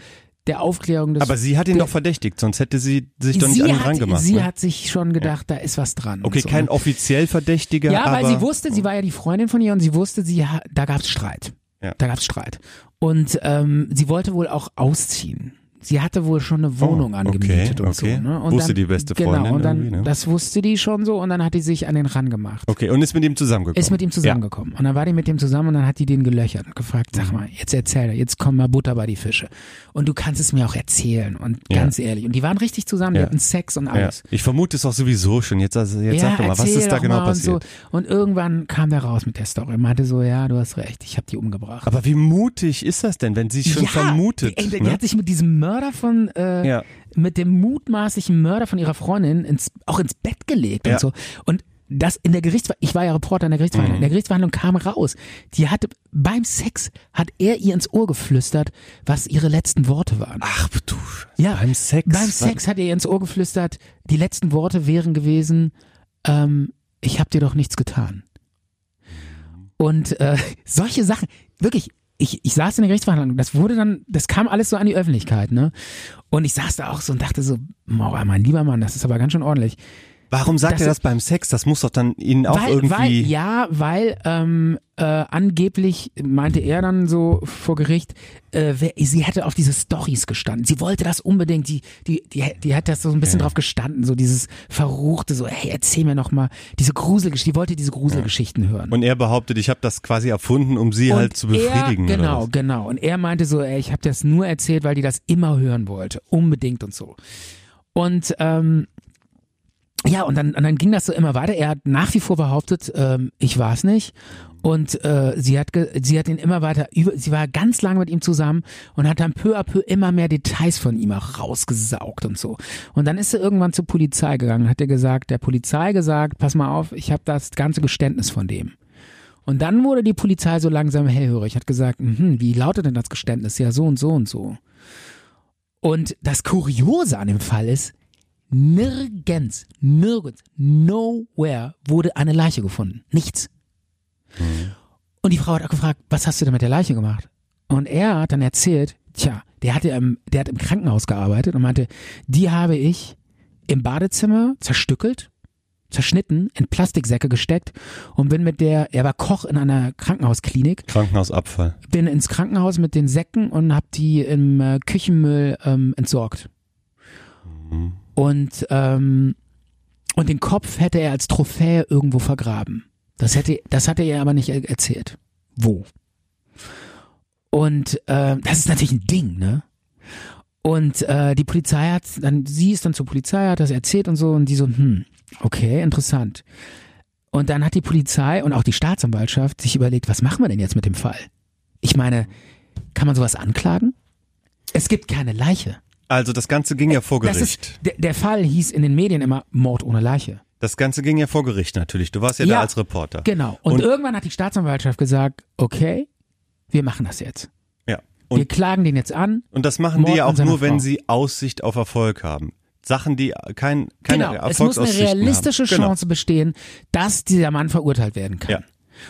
der Aufklärung des. aber sie hat ihn der- doch verdächtigt, sonst hätte sie sich doch nicht an ihn hat, rangemacht. Sie ne? hat sich schon gedacht, da ist was dran. okay, so, kein ne? offiziell Verdächtiger, Ja, weil aber sie wusste, sie war ja die Freundin von ihr und sie wusste, sie da gab's Streit. Ja. Da gab's Streit. Und ähm, sie wollte wohl auch ausziehen. Sie hatte wohl schon eine Wohnung Oh, angemietet okay, und okay. so. Ne? Und Wusste dann, die beste Genau, Freundin und dann, ne? das wusste die schon so und dann hat die sich an den ran gemacht. Okay, und ist mit ihm zusammengekommen. Ist mit ihm zusammengekommen. Und dann war die mit ihm zusammen und dann hat die den gelöchert und gefragt, Mhm. sag mal, jetzt erzähl, jetzt komm mal Butter bei die Fische. Und du kannst es mir auch erzählen. Und Ja. ganz ehrlich. Und die waren richtig zusammen, die Ja. hatten Sex und alles. Ich vermute es auch sowieso schon. Jetzt, also, jetzt sag doch mal, was ist da genau passiert? Und, so. und irgendwann kam der raus mit der Story. Meinte so, ja, du hast recht, ich habe die umgebracht. Aber wie mutig ist das denn, wenn sie schon ja, vermutet? Die, ey, die ne? hat sich mit diesem Mörder von, äh, mit dem mutmaßlichen Mörder von ihrer Freundin ins, auch ins Bett gelegt Ja. und so. Und das in der Gerichtsverhandlung, ich war ja Reporter in der Gerichtsverhandlung, Mhm. in der Gerichtsverhandlung kam raus, die hatte, beim Sex hat er ihr ins Ohr geflüstert, was ihre letzten Worte waren. Ach du, Ja, beim Sex. Beim Sex hat er ihr ins Ohr geflüstert, die letzten Worte wären gewesen, ähm, ich hab dir doch nichts getan. Und äh, solche Sachen, wirklich, ich, ich saß in der Gerichtsverhandlung, das wurde dann, das kam alles so an die Öffentlichkeit, ne? Und ich saß da auch so und dachte so, Mauer, mein lieber Mann, das ist aber ganz schön ordentlich. Warum sagt Das er das beim Sex? Das muss doch dann ihn auch weil, irgendwie. weil, ja, weil ähm, äh, angeblich meinte er dann so vor Gericht, äh, wer, sie hätte auf diese Stories gestanden. Sie wollte das unbedingt, die, die, die, die hat das so ein bisschen drauf gestanden, so dieses Verruchte, so, hey, erzähl mir noch mal diese Gruselgeschichten, die wollte diese Gruselgeschichten hören. Und er behauptet, ich habe das quasi erfunden, um sie Und halt zu befriedigen. Er, genau, genau. Und er meinte so, ey, ich habe das nur erzählt, weil die das immer hören wollte, unbedingt und so. Und ähm, ja, und dann, und dann ging das so immer weiter. Er hat nach wie vor behauptet, ähm, ich war es nicht. Und äh, sie hat ge sie hat ihn immer weiter über sie war ganz lange mit ihm zusammen und hat dann peu à peu immer mehr Details von ihm auch rausgesaugt und so. Und dann ist sie irgendwann zur Polizei gegangen, hat er gesagt, der Polizei gesagt, pass mal auf, ich habe das ganze Geständnis von dem. Und dann wurde die Polizei so langsam hellhörig, hat gesagt, mhm, wie lautet denn das Geständnis? Ja, so und so und so. Und das Kuriose an dem Fall ist, nirgends, nirgends, nowhere wurde eine Leiche gefunden. Nichts. Und die Frau hat auch gefragt, was hast du denn mit der Leiche gemacht? Und er hat dann erzählt, tja, der hatte im, der hat im Krankenhaus gearbeitet und meinte, die habe ich im Badezimmer zerstückelt, zerschnitten, in Plastiksäcke gesteckt und bin mit der, er war Koch in einer Krankenhausklinik, Krankenhausabfall. bin ins Krankenhaus mit den Säcken und hab die im äh, Küchenmüll ähm, entsorgt. Und ähm, und den Kopf hätte er als Trophäe irgendwo vergraben. Das hätte, das hat er ihr aber nicht er- erzählt. Wo? Und äh, das ist natürlich ein Ding, ne? Und äh, die Polizei hat dann, sie ist dann zur Polizei, hat das erzählt und so und die so, hm, okay, interessant. Und dann hat die Polizei und auch die Staatsanwaltschaft sich überlegt, was machen wir denn jetzt mit dem Fall? Ich meine, kann man sowas anklagen? Es gibt keine Leiche. Also das Ganze ging ja vor Das Gericht. ist, der, der Fall hieß in den Medien immer Mord ohne Leiche. Das Ganze ging ja vor Gericht natürlich. Du warst ja, da als Reporter. Genau. Und, Und- irgendwann hat die Staatsanwaltschaft gesagt, okay, wir machen das jetzt. Ja. wir Und, klagen den jetzt an. und das machen die Mord ja an auch nur, wenn Frau. sie Aussicht auf Erfolg haben. Sachen, die kein, keine Genau. Es muss eine realistische haben. Genau. Chance bestehen, dass dieser Mann verurteilt werden kann. Ja.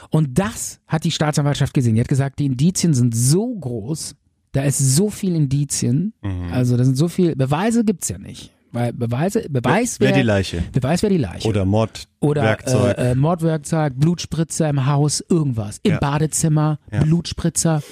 Und das hat die Staatsanwaltschaft gesehen. Die hat gesagt, die Indizien sind so groß, da ist so viel Indizien, Mhm. also da sind so viel, Beweise gibt's ja nicht. Weil Beweise, Beweis Wer wäre die Leiche. Beweis wäre die Leiche. Oder Oder Mordwerkzeug. Äh, äh, Mordwerkzeug, Blutspritzer im Haus, irgendwas. Im Ja. Badezimmer, Ja. Blutspritzer,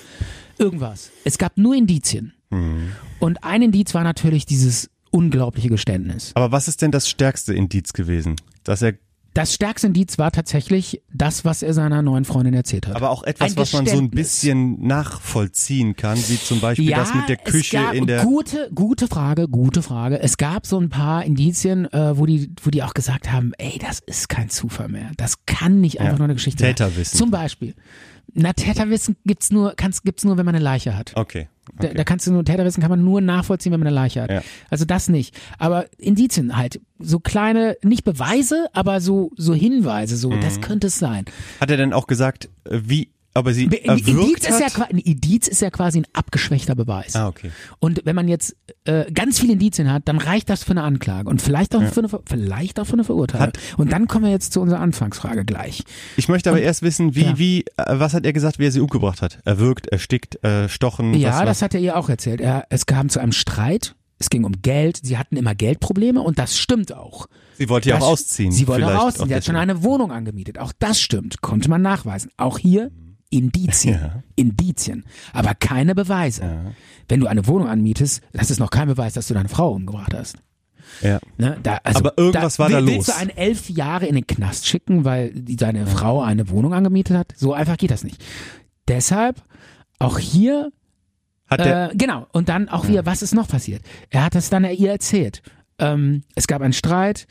irgendwas. Es gab nur Indizien. Mhm. Und ein Indiz war natürlich dieses unglaubliche Geständnis. Aber was ist denn das stärkste Indiz gewesen? Dass er, Das stärkste Indiz war tatsächlich das, was er seiner neuen Freundin erzählt hat. aber auch etwas, Ein was man so ein bisschen nachvollziehen kann, wie zum Beispiel ja, das mit der Küche es gab, in der. Gute, gute Frage, gute Frage. Es gab so ein paar Indizien, äh, wo die, wo die auch gesagt haben, ey, das ist kein Zufall mehr. Das kann nicht einfach Ja. nur eine Geschichte sein. Täterwissen. Zum Beispiel. Na, Täterwissen gibt's nur, kann's, gibt's nur, wenn man eine Leiche hat. Okay. Da, okay. da kannst du nur, Täterwissen kann man nur nachvollziehen, wenn man eine Leiche hat. Ja. Also das nicht. Aber Indizien halt. So kleine, nicht Beweise, aber so, so Hinweise, so, Mhm. das könnte es sein. Hat er denn auch gesagt, äh, wie, aber sie Ein Indiz, ist ja, ein Indiz ist ja quasi ein abgeschwächter Beweis. Ah, okay. Und wenn man jetzt äh, ganz viele Indizien hat, dann reicht das für eine Anklage und vielleicht auch für eine vielleicht auch für eine Verurteilung. Hat- und dann kommen wir jetzt zu unserer Anfangsfrage gleich. Ich möchte aber erst wissen, wie, Ja. wie, äh, was hat er gesagt, wie er sie umgebracht hat? Erwürgt, erstickt, äh, stochen? was Ja, war- das hat er ihr auch erzählt. Er, es kam zu einem Streit. Es ging um Geld. Sie hatten immer Geldprobleme und das stimmt auch. Sie wollte ja auch ausziehen. Sie wollte auch ausziehen. Sie hat schon eine Wohnung angemietet. Auch das stimmt. Konnte man nachweisen. Auch hier Indizien. Ja. Indizien. Aber keine Beweise. Wenn du eine Wohnung anmietest, das ist noch kein Beweis, dass du deine Frau umgebracht hast. Ja. Ne? Da, also, Aber irgendwas war da will- los. Willst du einen elf Jahre in den Knast schicken, weil die, seine Frau eine Wohnung angemietet hat? So einfach geht das nicht. Deshalb auch hier Hat der, äh, genau. Und dann auch wieder, was ist noch passiert? Er hat das dann ihr erzählt. Ähm, es gab einen Streit.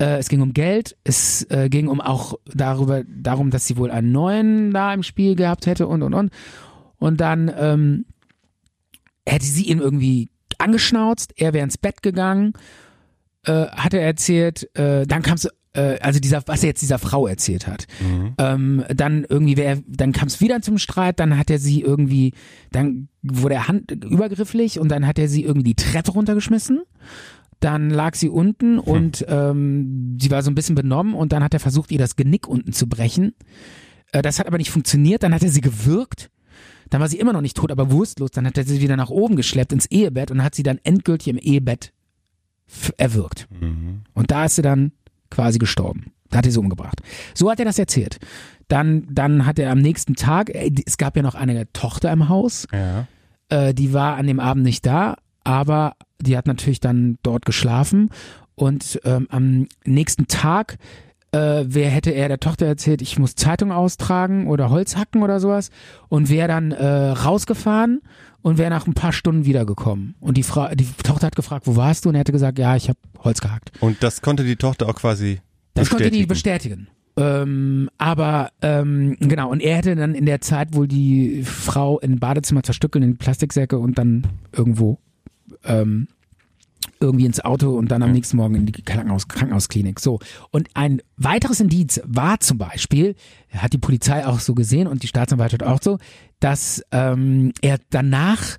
Äh, es ging um Geld. Es äh, ging um auch darüber, darum, dass sie wohl einen neuen da im Spiel gehabt hätte und und und. Und dann ähm, hätte sie ihn irgendwie angeschnauzt. Er wäre ins Bett gegangen. Äh, hat er erzählt. Äh, dann kam es äh, also dieser, was er jetzt dieser Frau erzählt hat. Ähm, dann irgendwie wäre, dann kam es wieder zum Streit, dann hat er sie irgendwie, dann wurde er hand übergrifflich und dann hat er sie irgendwie die Treppe runtergeschmissen. Dann lag sie unten und ähm, sie war so ein bisschen benommen und dann hat er versucht, ihr das Genick unten zu brechen. Äh, das hat aber nicht funktioniert, dann hat er sie gewürgt. Dann war sie immer noch nicht tot, aber wurstlos. Dann hat er sie wieder nach oben geschleppt ins Ehebett und hat sie dann endgültig im Ehebett erwürgt. Und da ist sie dann quasi gestorben. Da hat er sie umgebracht. So hat er das erzählt. Dann, dann hat er am nächsten Tag, äh, es gab ja noch eine Tochter im Haus, ja. äh, die war an dem Abend nicht da, aber die hat natürlich dann dort geschlafen. Und ähm, am nächsten Tag äh, wer hätte er der Tochter erzählt, ich muss Zeitung austragen oder Holz hacken oder sowas und wäre dann äh, rausgefahren und wäre nach ein paar Stunden wiedergekommen. Und die, Frau, die Tochter hat gefragt, wo warst du? Und er hätte gesagt, ja, ich habe Holz gehackt. Und das konnte die Tochter auch quasi Das konnte die bestätigen. bestätigen. Ähm, aber ähm, genau, und er hätte dann in der Zeit wohl die Frau im Badezimmer zerstückeln in Plastiksäcke und dann irgendwo ähm, irgendwie ins Auto und dann am nächsten Morgen in die Krankenhaus, Krankenhausklinik. So. Und ein weiteres Indiz war zum Beispiel, hat die Polizei auch so gesehen und die Staatsanwaltschaft auch so, dass ähm, er danach,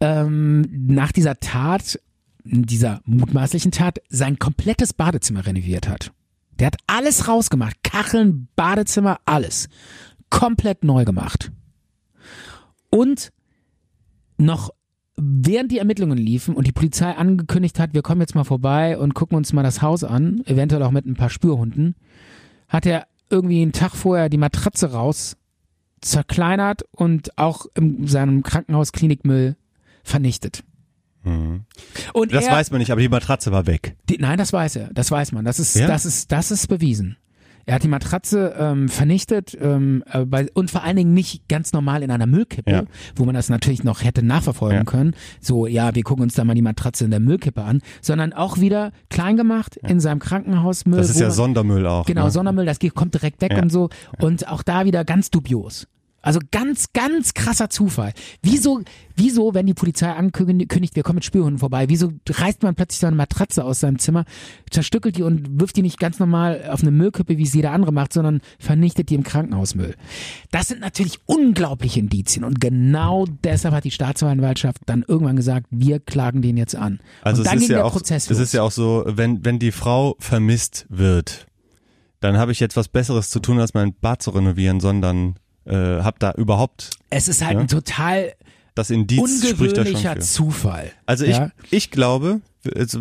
ähm, nach dieser Tat, dieser mutmaßlichen Tat, sein komplettes Badezimmer renoviert hat. Der hat alles rausgemacht. Kacheln, Badezimmer, alles. Komplett neu gemacht. Und noch während die Ermittlungen liefen und die Polizei angekündigt hat, wir kommen jetzt mal vorbei und gucken uns mal das Haus an, eventuell auch mit ein paar Spürhunden, hat er irgendwie einen Tag vorher die Matratze raus, zerkleinert und auch in seinem Krankenhausklinikmüll vernichtet. Und Das er, weiß man nicht, aber die Matratze war weg. die, nein, das weiß er, das weiß man, das ist, Ja? das ist, das ist bewiesen. Er hat die Matratze ähm, vernichtet ähm, äh, bei, und vor allen Dingen nicht ganz normal in einer Müllkippe, Ja. wo man das natürlich noch hätte nachverfolgen Ja. können. So, ja, wir gucken uns da mal die Matratze in der Müllkippe an, sondern auch wieder klein gemacht in seinem Krankenhausmüll. Das ist ja man- Sondermüll auch. Genau, ne? Sondermüll, das geht, kommt direkt weg Ja. und so. Und auch da wieder ganz dubios. Also ganz, ganz krasser Zufall. Wieso, wieso, wenn die Polizei ankündigt, wir kommen mit Spürhunden vorbei, wieso reißt man plötzlich so eine Matratze aus seinem Zimmer, zerstückelt die und wirft die nicht ganz normal auf eine Müllkippe, wie es jeder andere macht, sondern vernichtet die im Krankenhausmüll. Das sind natürlich unglaubliche Indizien und genau deshalb hat die Staatsanwaltschaft dann irgendwann gesagt, wir klagen den jetzt an. Also und dann es ist ging ja der auch, Prozess es los. ist ja auch so, wenn wenn die Frau vermisst wird, dann habe ich jetzt was Besseres zu tun, als mein Bad zu renovieren, sondern äh, habe da überhaupt es ist halt Ja. ein total das Indiz spricht da schon für. Zufall. Also ich ja, ich glaube,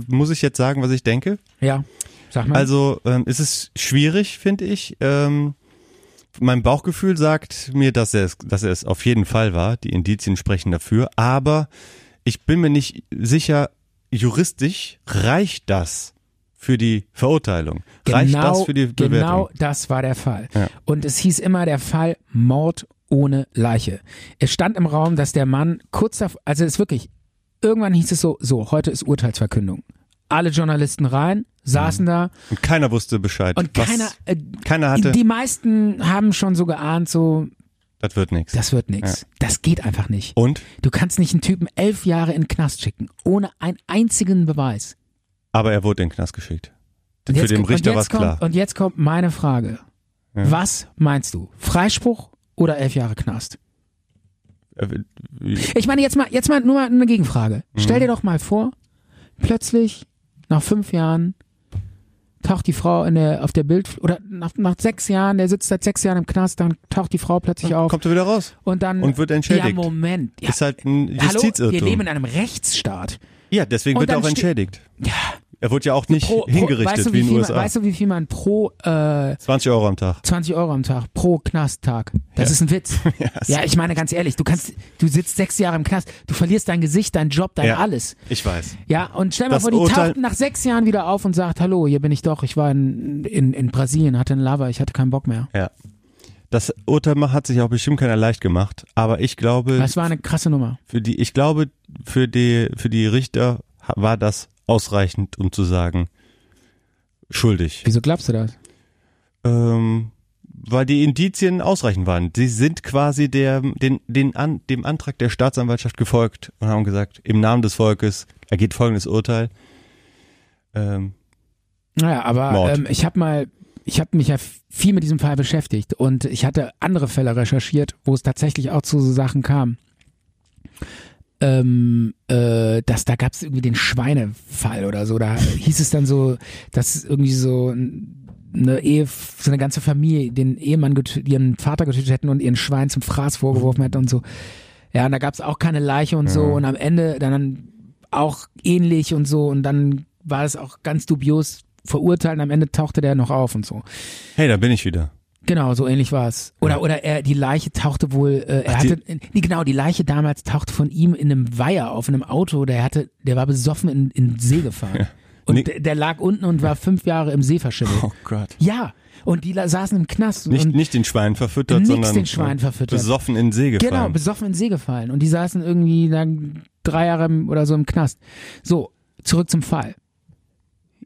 muss ich jetzt sagen, was ich denke. ja, sag mal. Also ähm, es ist schwierig, finde ich. Ähm, mein Bauchgefühl sagt mir, dass er es, dass er es auf jeden Fall war. Die Indizien sprechen dafür. Aber ich bin mir nicht sicher, juristisch reicht das für die Verurteilung? reicht das für die Bewertung? Genau das war der Fall. Ja. Und es hieß immer der Fall Mord ohne Leiche. Es stand im Raum, dass der Mann kurz davor, also es ist wirklich, irgendwann hieß es so, so, heute ist Urteilsverkündung. Alle Journalisten rein, saßen da Und keiner wusste Bescheid. und keiner, äh, keiner hatte, die meisten haben schon so geahnt, so, das wird nichts. das wird nichts. Das geht einfach nicht. Und? Du kannst nicht einen Typen elf Jahre in den Knast schicken, ohne einen einzigen Beweis. Aber er wurde in den Knast geschickt. Und Für jetzt den kommt- Richter war es klar. Und jetzt kommt meine Frage. Was meinst du? Freispruch oder elf Jahre Knast? Äh, Ich meine, jetzt mal, jetzt mal nur mal eine Gegenfrage. Mhm. Stell dir doch mal vor, plötzlich nach fünf Jahren taucht die Frau in der, auf der Bild, oder nach, nach sechs Jahren, der sitzt seit sechs Jahren im Knast, dann taucht die Frau plötzlich auf Kommt er wieder raus? und dann. und wird entschädigt. Ja, Moment. Ja, Ist halt ein Hallo, Justizirrtum. wir leben in einem Rechtsstaat. Ja, deswegen Und wird er auch entschädigt. Ja. Er wurde ja auch nicht Pro, pro, hingerichtet weißt du, wie in wie den viel USA. Man, weißt du, wie viel man pro äh, 20 Euro am Tag. 20 Euro am Tag pro Knasttag. Das Ja. ist ein Witz. ja, ich meine ganz ehrlich, du kannst, du sitzt sechs Jahre im Knast, du verlierst dein Gesicht, dein Job, dein Ja. alles. Ich weiß. Ja, und stell mal Das vor, die Urteil- tauchten nach sechs Jahren wieder auf und sagt, hallo, hier bin ich doch, ich war in, in, in Brasilien, hatte einen Lover, ich hatte keinen Bock mehr. Ja. Das Urteil hat sich auch bestimmt keiner leicht gemacht, aber ich glaube, Das war eine krasse Nummer. für die, ich glaube, für die, für die Richter war das ausreichend, um zu sagen, schuldig. Wieso glaubst du das? Ähm, weil die Indizien ausreichend waren. Sie sind quasi der, den, den an, dem Antrag der Staatsanwaltschaft gefolgt und haben gesagt, im Namen des Volkes ergeht folgendes Urteil. Ähm, Naja, aber ähm, ich habe mal, ich habe mich ja viel mit diesem Fall beschäftigt und ich hatte andere Fälle recherchiert, wo es tatsächlich auch zu so Sachen kam. Ähm, äh, dass da gab es irgendwie den Schweinefall oder so. Da hieß es dann so, dass irgendwie so eine Ehe, so eine ganze Familie den Ehemann, ihren Vater getötet hätten und ihren Schwein zum Fraß vorgeworfen hätten und so. Ja, und da gab es auch keine Leiche und so und am Ende dann auch ähnlich und so und dann war es auch ganz dubios verurteilt und am Ende tauchte der noch auf und so. hey, da bin ich wieder. Genau, so ähnlich war es. Oder oder er die Leiche tauchte wohl, äh, er Ach, die- hatte nee, genau, die Leiche damals tauchte von ihm in einem Weiher auf in einem Auto, der hatte, der war besoffen in, in den See gefahren. Und Nee. der, der lag unten und war fünf Jahre im See verschimmelt. Oh Gott. Ja. Und die saßen im Knast Nicht, nicht den Schwein verfüttert, sondern den Schwein verfüttert. besoffen in den See gefallen. Genau, besoffen in den See gefallen. Und die saßen irgendwie dann drei Jahre oder so im Knast. So, zurück zum Fall.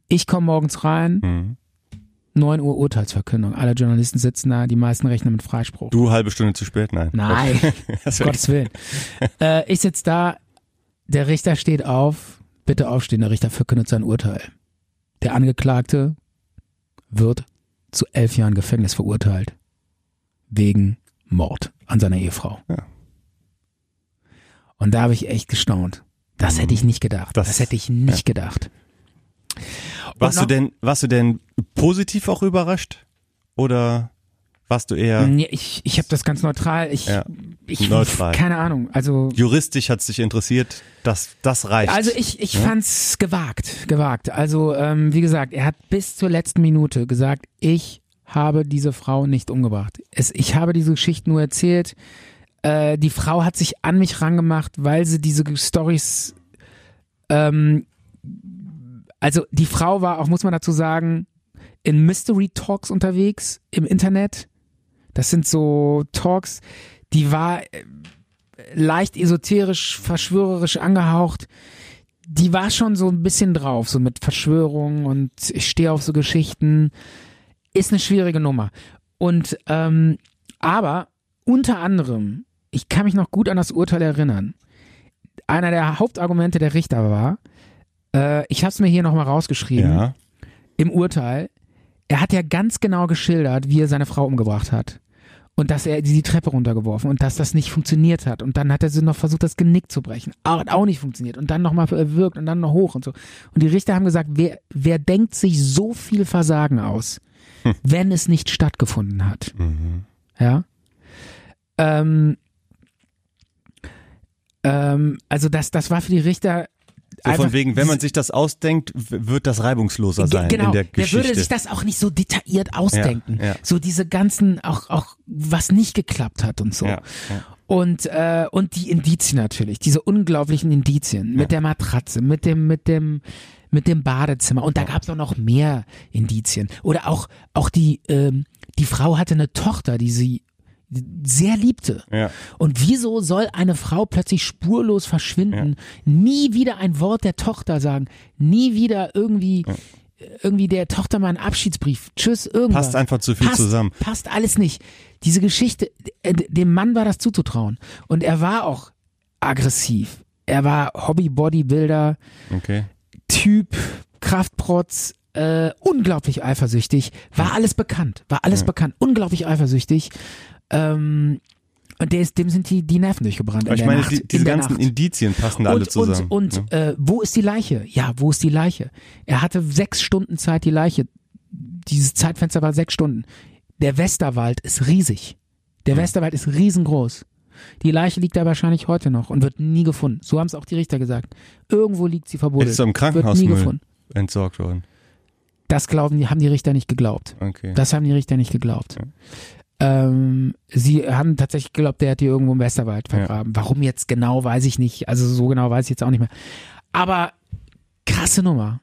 Ich komme morgens rein, Mhm. 9 Uhr Urteilsverkündung. Alle Journalisten sitzen da, die meisten rechnen mit Freispruch. Du halbe Stunde zu spät, nein. Nein, Gottes Willen. äh, ich sitz da, der Richter steht auf, Bitte aufstehen, der Richter verkündet sein Urteil. Der Angeklagte wird zu elf Jahren Gefängnis verurteilt. Wegen Mord an seiner Ehefrau. Ja. Und da habe ich echt gestaunt. Das hätte ich nicht gedacht. Das, Das- hätte ich nicht gedacht. Warst du denn, warst du denn positiv auch überrascht? Oder warst du eher Nee, ich ich habe das ganz neutral. Ich, Ja, ich neutral. keine Ahnung. Also juristisch hat es dich interessiert? Das, das reicht. Also ich, ich fand's gewagt, gewagt. Also ähm, wie gesagt, er hat bis zur letzten Minute gesagt, ich habe diese Frau nicht umgebracht. Es, ich habe diese Geschichte nur erzählt. Äh, die Frau hat sich an mich rangemacht, weil sie diese Stories. Ähm, also die Frau war auch, muss man dazu sagen, in Mystery Talks unterwegs im Internet. Das sind so Talks, die war äh, leicht esoterisch, verschwörerisch angehaucht. Die war schon so ein bisschen drauf, so mit Verschwörungen und ich stehe auf so Geschichten. Ist eine schwierige Nummer. Und ähm, aber unter anderem, ich kann mich noch gut an das Urteil erinnern. Einer der Hauptargumente der Richter war, äh, ich habe es mir hier nochmal rausgeschrieben ja. im Urteil, er hat ja ganz genau geschildert, wie er seine Frau umgebracht hat. Und dass er die Treppe runtergeworfen und dass das nicht funktioniert hat. Und dann hat er sie noch versucht, das Genick zu brechen. Aber Hat auch nicht funktioniert. Und dann nochmal erwürgt und dann noch hoch und so. Und die Richter haben gesagt, wer, wer denkt sich so viel Versagen aus, wenn es nicht stattgefunden hat? Ja. Ähm, ähm, also das, das war für die Richter So von wegen, wenn man sich das ausdenkt, wird das reibungsloser sein genau, in der der Geschichte. würde sich das auch nicht so detailliert ausdenken. Ja, ja. So diese ganzen, auch, auch was nicht geklappt hat und so. ja, ja. Und, äh, und die Indizien natürlich, diese unglaublichen Indizien mit der Matratze, mit dem, mit dem, mit dem Badezimmer. Und da gab es auch noch mehr Indizien. Oder auch, auch die, ähm, die Frau hatte eine Tochter, die sie sehr liebte. Ja. Und wieso soll eine Frau plötzlich spurlos verschwinden, nie wieder ein Wort der Tochter sagen, nie wieder irgendwie, irgendwie der Tochter mal einen Abschiedsbrief, tschüss, irgendwas. Passt einfach zu viel passt, zusammen. Passt alles nicht. Diese Geschichte, äh, dem Mann war das zuzutrauen. Und er war auch aggressiv. Er war Hobby-Bodybuilder, Okay. Typ, Kraftprotz, äh, unglaublich eifersüchtig. War alles bekannt, war alles bekannt, unglaublich eifersüchtig. Ähm, und der ist, dem sind die, die Nerven durchgebrannt. Aber ich der meine, Nacht, die, diese in ganzen Nacht. Indizien passen da alle und, zusammen. Und, und ne? äh, wo ist die Leiche? Ja, wo ist die Leiche? Er hatte sechs Stunden Zeit, die Leiche. Dieses Zeitfenster war sechs Stunden. Der Westerwald ist riesig. Der Westerwald ist riesengroß. Die Leiche liegt da wahrscheinlich heute noch und wird nie gefunden. So haben es auch die Richter gesagt. Irgendwo liegt sie verbuddelt. Ist so im wird nie gefunden. entsorgt worden. Das glauben die, haben die Richter nicht geglaubt. Okay. Das haben die Richter nicht geglaubt. Ähm, sie haben tatsächlich geglaubt, der hat die irgendwo im Westerwald vergraben. Warum jetzt genau, weiß ich nicht. Also so genau weiß ich jetzt auch nicht mehr. Aber krasse Nummer.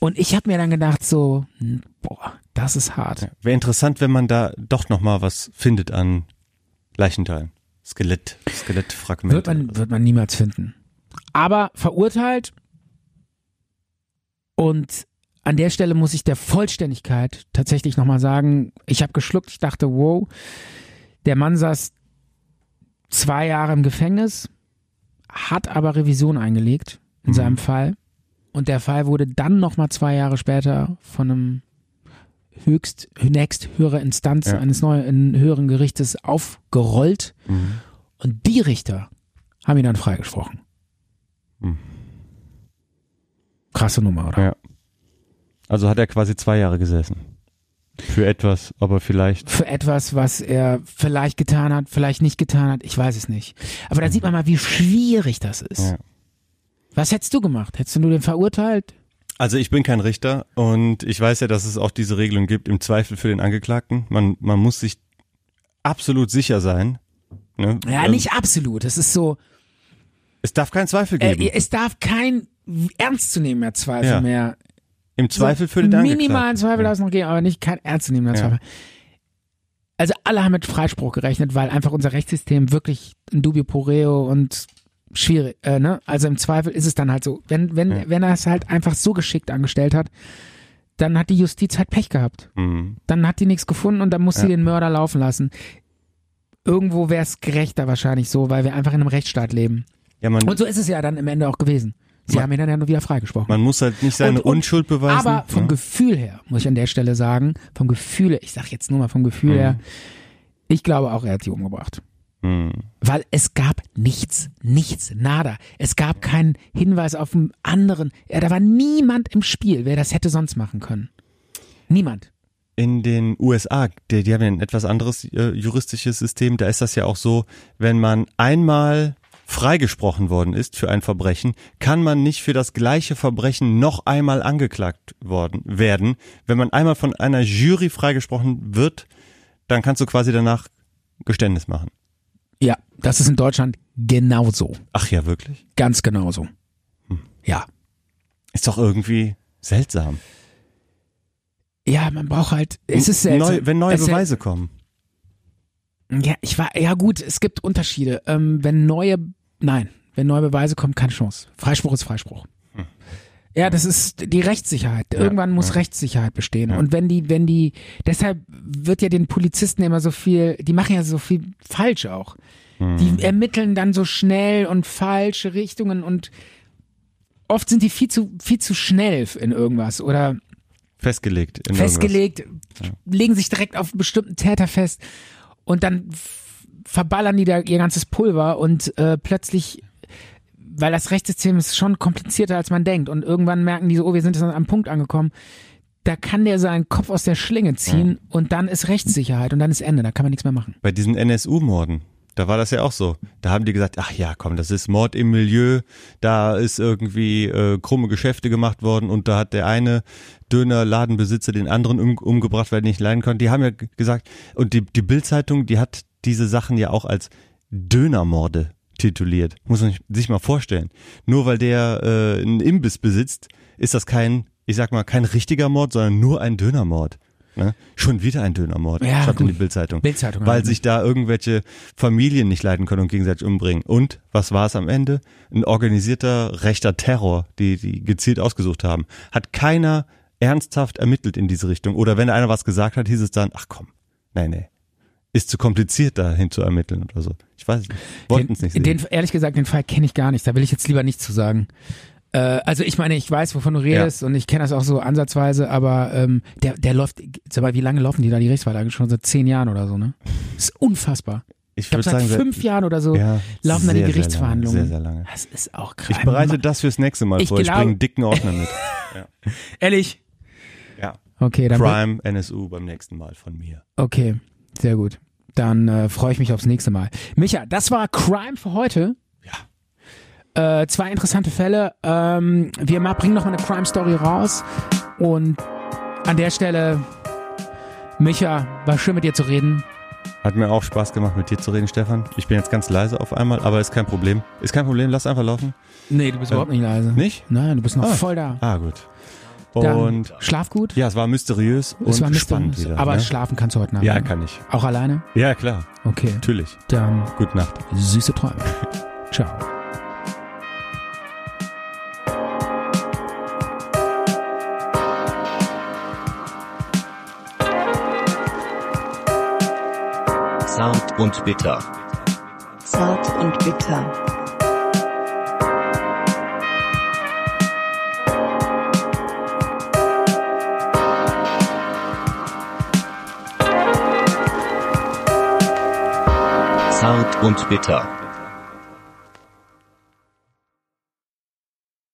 Und ich habe mir dann gedacht so, hm, boah, das ist hart. Wäre interessant, wenn man da doch noch mal was findet an Leichenteilen. Skelett, Skelettfragmente. Wird man, wird man niemals finden. Aber verurteilt und an der Stelle muss ich der Vollständigkeit tatsächlich nochmal sagen, ich habe geschluckt, ich dachte, wow, der Mann saß zwei Jahre im Gefängnis, hat aber Revision eingelegt in seinem Fall. Und der Fall wurde dann nochmal zwei Jahre später von einem höchst, nächst höhere Instanz Ja. eines neuen höheren Gerichtes aufgerollt. Mhm. Und die Richter haben ihn dann freigesprochen. Mhm. Krasse Nummer, oder? Ja. Also hat er quasi zwei Jahre gesessen. Für etwas, aber vielleicht. Für etwas, was er vielleicht getan hat, vielleicht nicht getan hat, ich weiß es nicht. Aber da sieht man mal, wie schwierig das ist. Ja. Was hättest du gemacht? Hättest du nur den verurteilt? Also ich bin kein Richter und ich weiß ja, dass es auch diese Regelung gibt, im Zweifel für den Angeklagten. Man, man muss sich absolut sicher sein. Ne? Ja, Ähm, nicht absolut. Es ist so, Es darf keinen Zweifel geben. äh, es darf kein ernstzunehmender Zweifel Ja. mehr. Im Zweifel für den Minimalen. Zweifel Ja. darf es noch geben, aber nicht kein ernstzunehmender Ja. Zweifel. Also alle haben mit Freispruch gerechnet, weil einfach unser Rechtssystem wirklich ein dubio pro reo und schwierig, äh, ne? Also im Zweifel ist es dann halt so, wenn wenn Ja. wenn er es halt einfach so geschickt angestellt hat, dann hat die Justiz halt Pech gehabt. Mhm. Dann hat die nichts gefunden und dann muss sie Ja. den Mörder laufen lassen. Irgendwo wäre es gerechter wahrscheinlich so, weil wir einfach in einem Rechtsstaat leben. Ja, Und so ist es ja dann im Ende auch gewesen. Sie haben ihn dann ja nur wieder freigesprochen. Man muss halt nicht seine Und- und- Unschuld beweisen. Aber vom ne? Gefühl her, muss ich an der Stelle sagen, vom Gefühl her, ich sag jetzt nur mal vom Gefühl her, ich glaube auch, er hat sie umgebracht. Hm. Weil es gab nichts, nichts, nada. Es gab keinen Hinweis auf einen anderen. Ja, da war niemand im Spiel, wer das hätte sonst machen können. Niemand. In den USA, die, die haben ja ein etwas anderes äh, juristisches System, da ist das ja auch so, wenn man einmal freigesprochen worden ist für ein Verbrechen, kann man nicht für das gleiche Verbrechen noch einmal angeklagt worden werden. Wenn man einmal von einer Jury freigesprochen wird, dann kannst du quasi danach Geständnis machen. Ja, das ist in Deutschland genauso. Ach ja, wirklich? Ganz genauso. Hm. Ja. Ist doch irgendwie seltsam. Ja, man braucht halt, es ist seltsam. Neu, wenn neue Es Beweise kommen. Ja, ich war, ja gut, es gibt Unterschiede. Ähm, wenn neue, nein, wenn neue Beweise kommen, keine Chance. Freispruch ist Freispruch. Ja, das ist die Rechtssicherheit. Irgendwann muss ja. Rechtssicherheit bestehen. Und wenn die, wenn die, deshalb wird ja den Polizisten immer so viel, die machen ja so viel falsch auch. Die ermitteln dann so schnell und falsche Richtungen und oft sind die viel zu, viel zu schnell in irgendwas oder Festgelegt. Festgelegt, legen sich direkt auf einen bestimmten Täter fest und dann verballern die da ihr ganzes Pulver und äh, plötzlich, weil das Rechtssystem ist schon komplizierter als man denkt und irgendwann merken die so, oh, wir sind jetzt an einem Punkt angekommen, da kann der seinen Kopf aus der Schlinge ziehen und dann ist Rechtssicherheit und dann ist Ende, da kann man nichts mehr machen. Bei diesen NSU-Morden, da war das ja auch so. Da haben die gesagt, ach ja, komm, das ist Mord im Milieu, da ist irgendwie äh, krumme Geschäfte gemacht worden und da hat der eine Dönerladenbesitzer den anderen um, umgebracht, weil er nicht leiden konnte. Die haben ja gesagt, und die, die Bild-Zeitung, die hat diese Sachen ja auch als Dönermorde tituliert. Muss man sich mal vorstellen. Nur weil der äh, einen Imbiss besitzt, ist das kein, ich sag mal, kein richtiger Mord, sondern nur ein Dönermord. Ne? Schon wieder ein Dönermord, Ja, schreibt in die Bildzeitung. Bildzeitung Weil sich da irgendwelche Familien nicht leiden können und gegenseitig umbringen. Und was war es am Ende? Ein organisierter rechter Terror, die die gezielt ausgesucht haben. Hat keiner ernsthaft ermittelt in diese Richtung. Oder wenn einer was gesagt hat, hieß es dann, ach komm, nee, nee. Ist zu kompliziert, dahin zu ermitteln oder so. Ich weiß nicht. Wollten es nicht sehen. Den, ehrlich gesagt, den Fall kenne ich gar nicht. Da will ich jetzt lieber nichts zu sagen. Äh, also ich meine, ich weiß, wovon du redest und ich kenne das auch so ansatzweise, aber ähm, der, der läuft, sag mal, wie lange laufen die da die Rechtsverlage? Schon seit zehn Jahren oder so, ne? Das ist unfassbar. ich Ich glaube, seit sagen, fünf Jahren oder so ja, laufen da die Gerichtsverhandlungen. Sehr, sehr lange. Das ist auch krass. Ich bereite das fürs nächste Mal Ich vor. Ich bringe einen dicken Ordner mit. Ehrlich? Ja. Okay, dann Crime, NSU beim nächsten Mal von mir. Okay, sehr gut. Dann äh, freue ich mich aufs nächste Mal. Micha, das war Crime für heute. Ja. Äh, zwei interessante Fälle. Ähm, wir ma- bringen noch mal eine Crime Story raus. Und an der Stelle, Micha, war schön mit dir zu reden. Hat mir auch Spaß gemacht, mit dir zu reden, Stefan. Ich bin jetzt ganz leise auf einmal, aber ist kein Problem. Ist kein Problem, lass einfach laufen. Nee, du bist überhaupt nicht leise. Nicht? Nein, du bist noch Ah. voll da. Ah, gut. Dann Und schlaf gut. ja, es war mysteriös und es war spannend wieder. Aber ne? schlafen kannst du heute Nacht. Ja, ne? kann ich. Auch alleine? Ja, klar. Okay. Natürlich. Dann Gute Nacht. süße Träume. Ciao. Zart und bitter. Zart und bitter. Zart und bitter.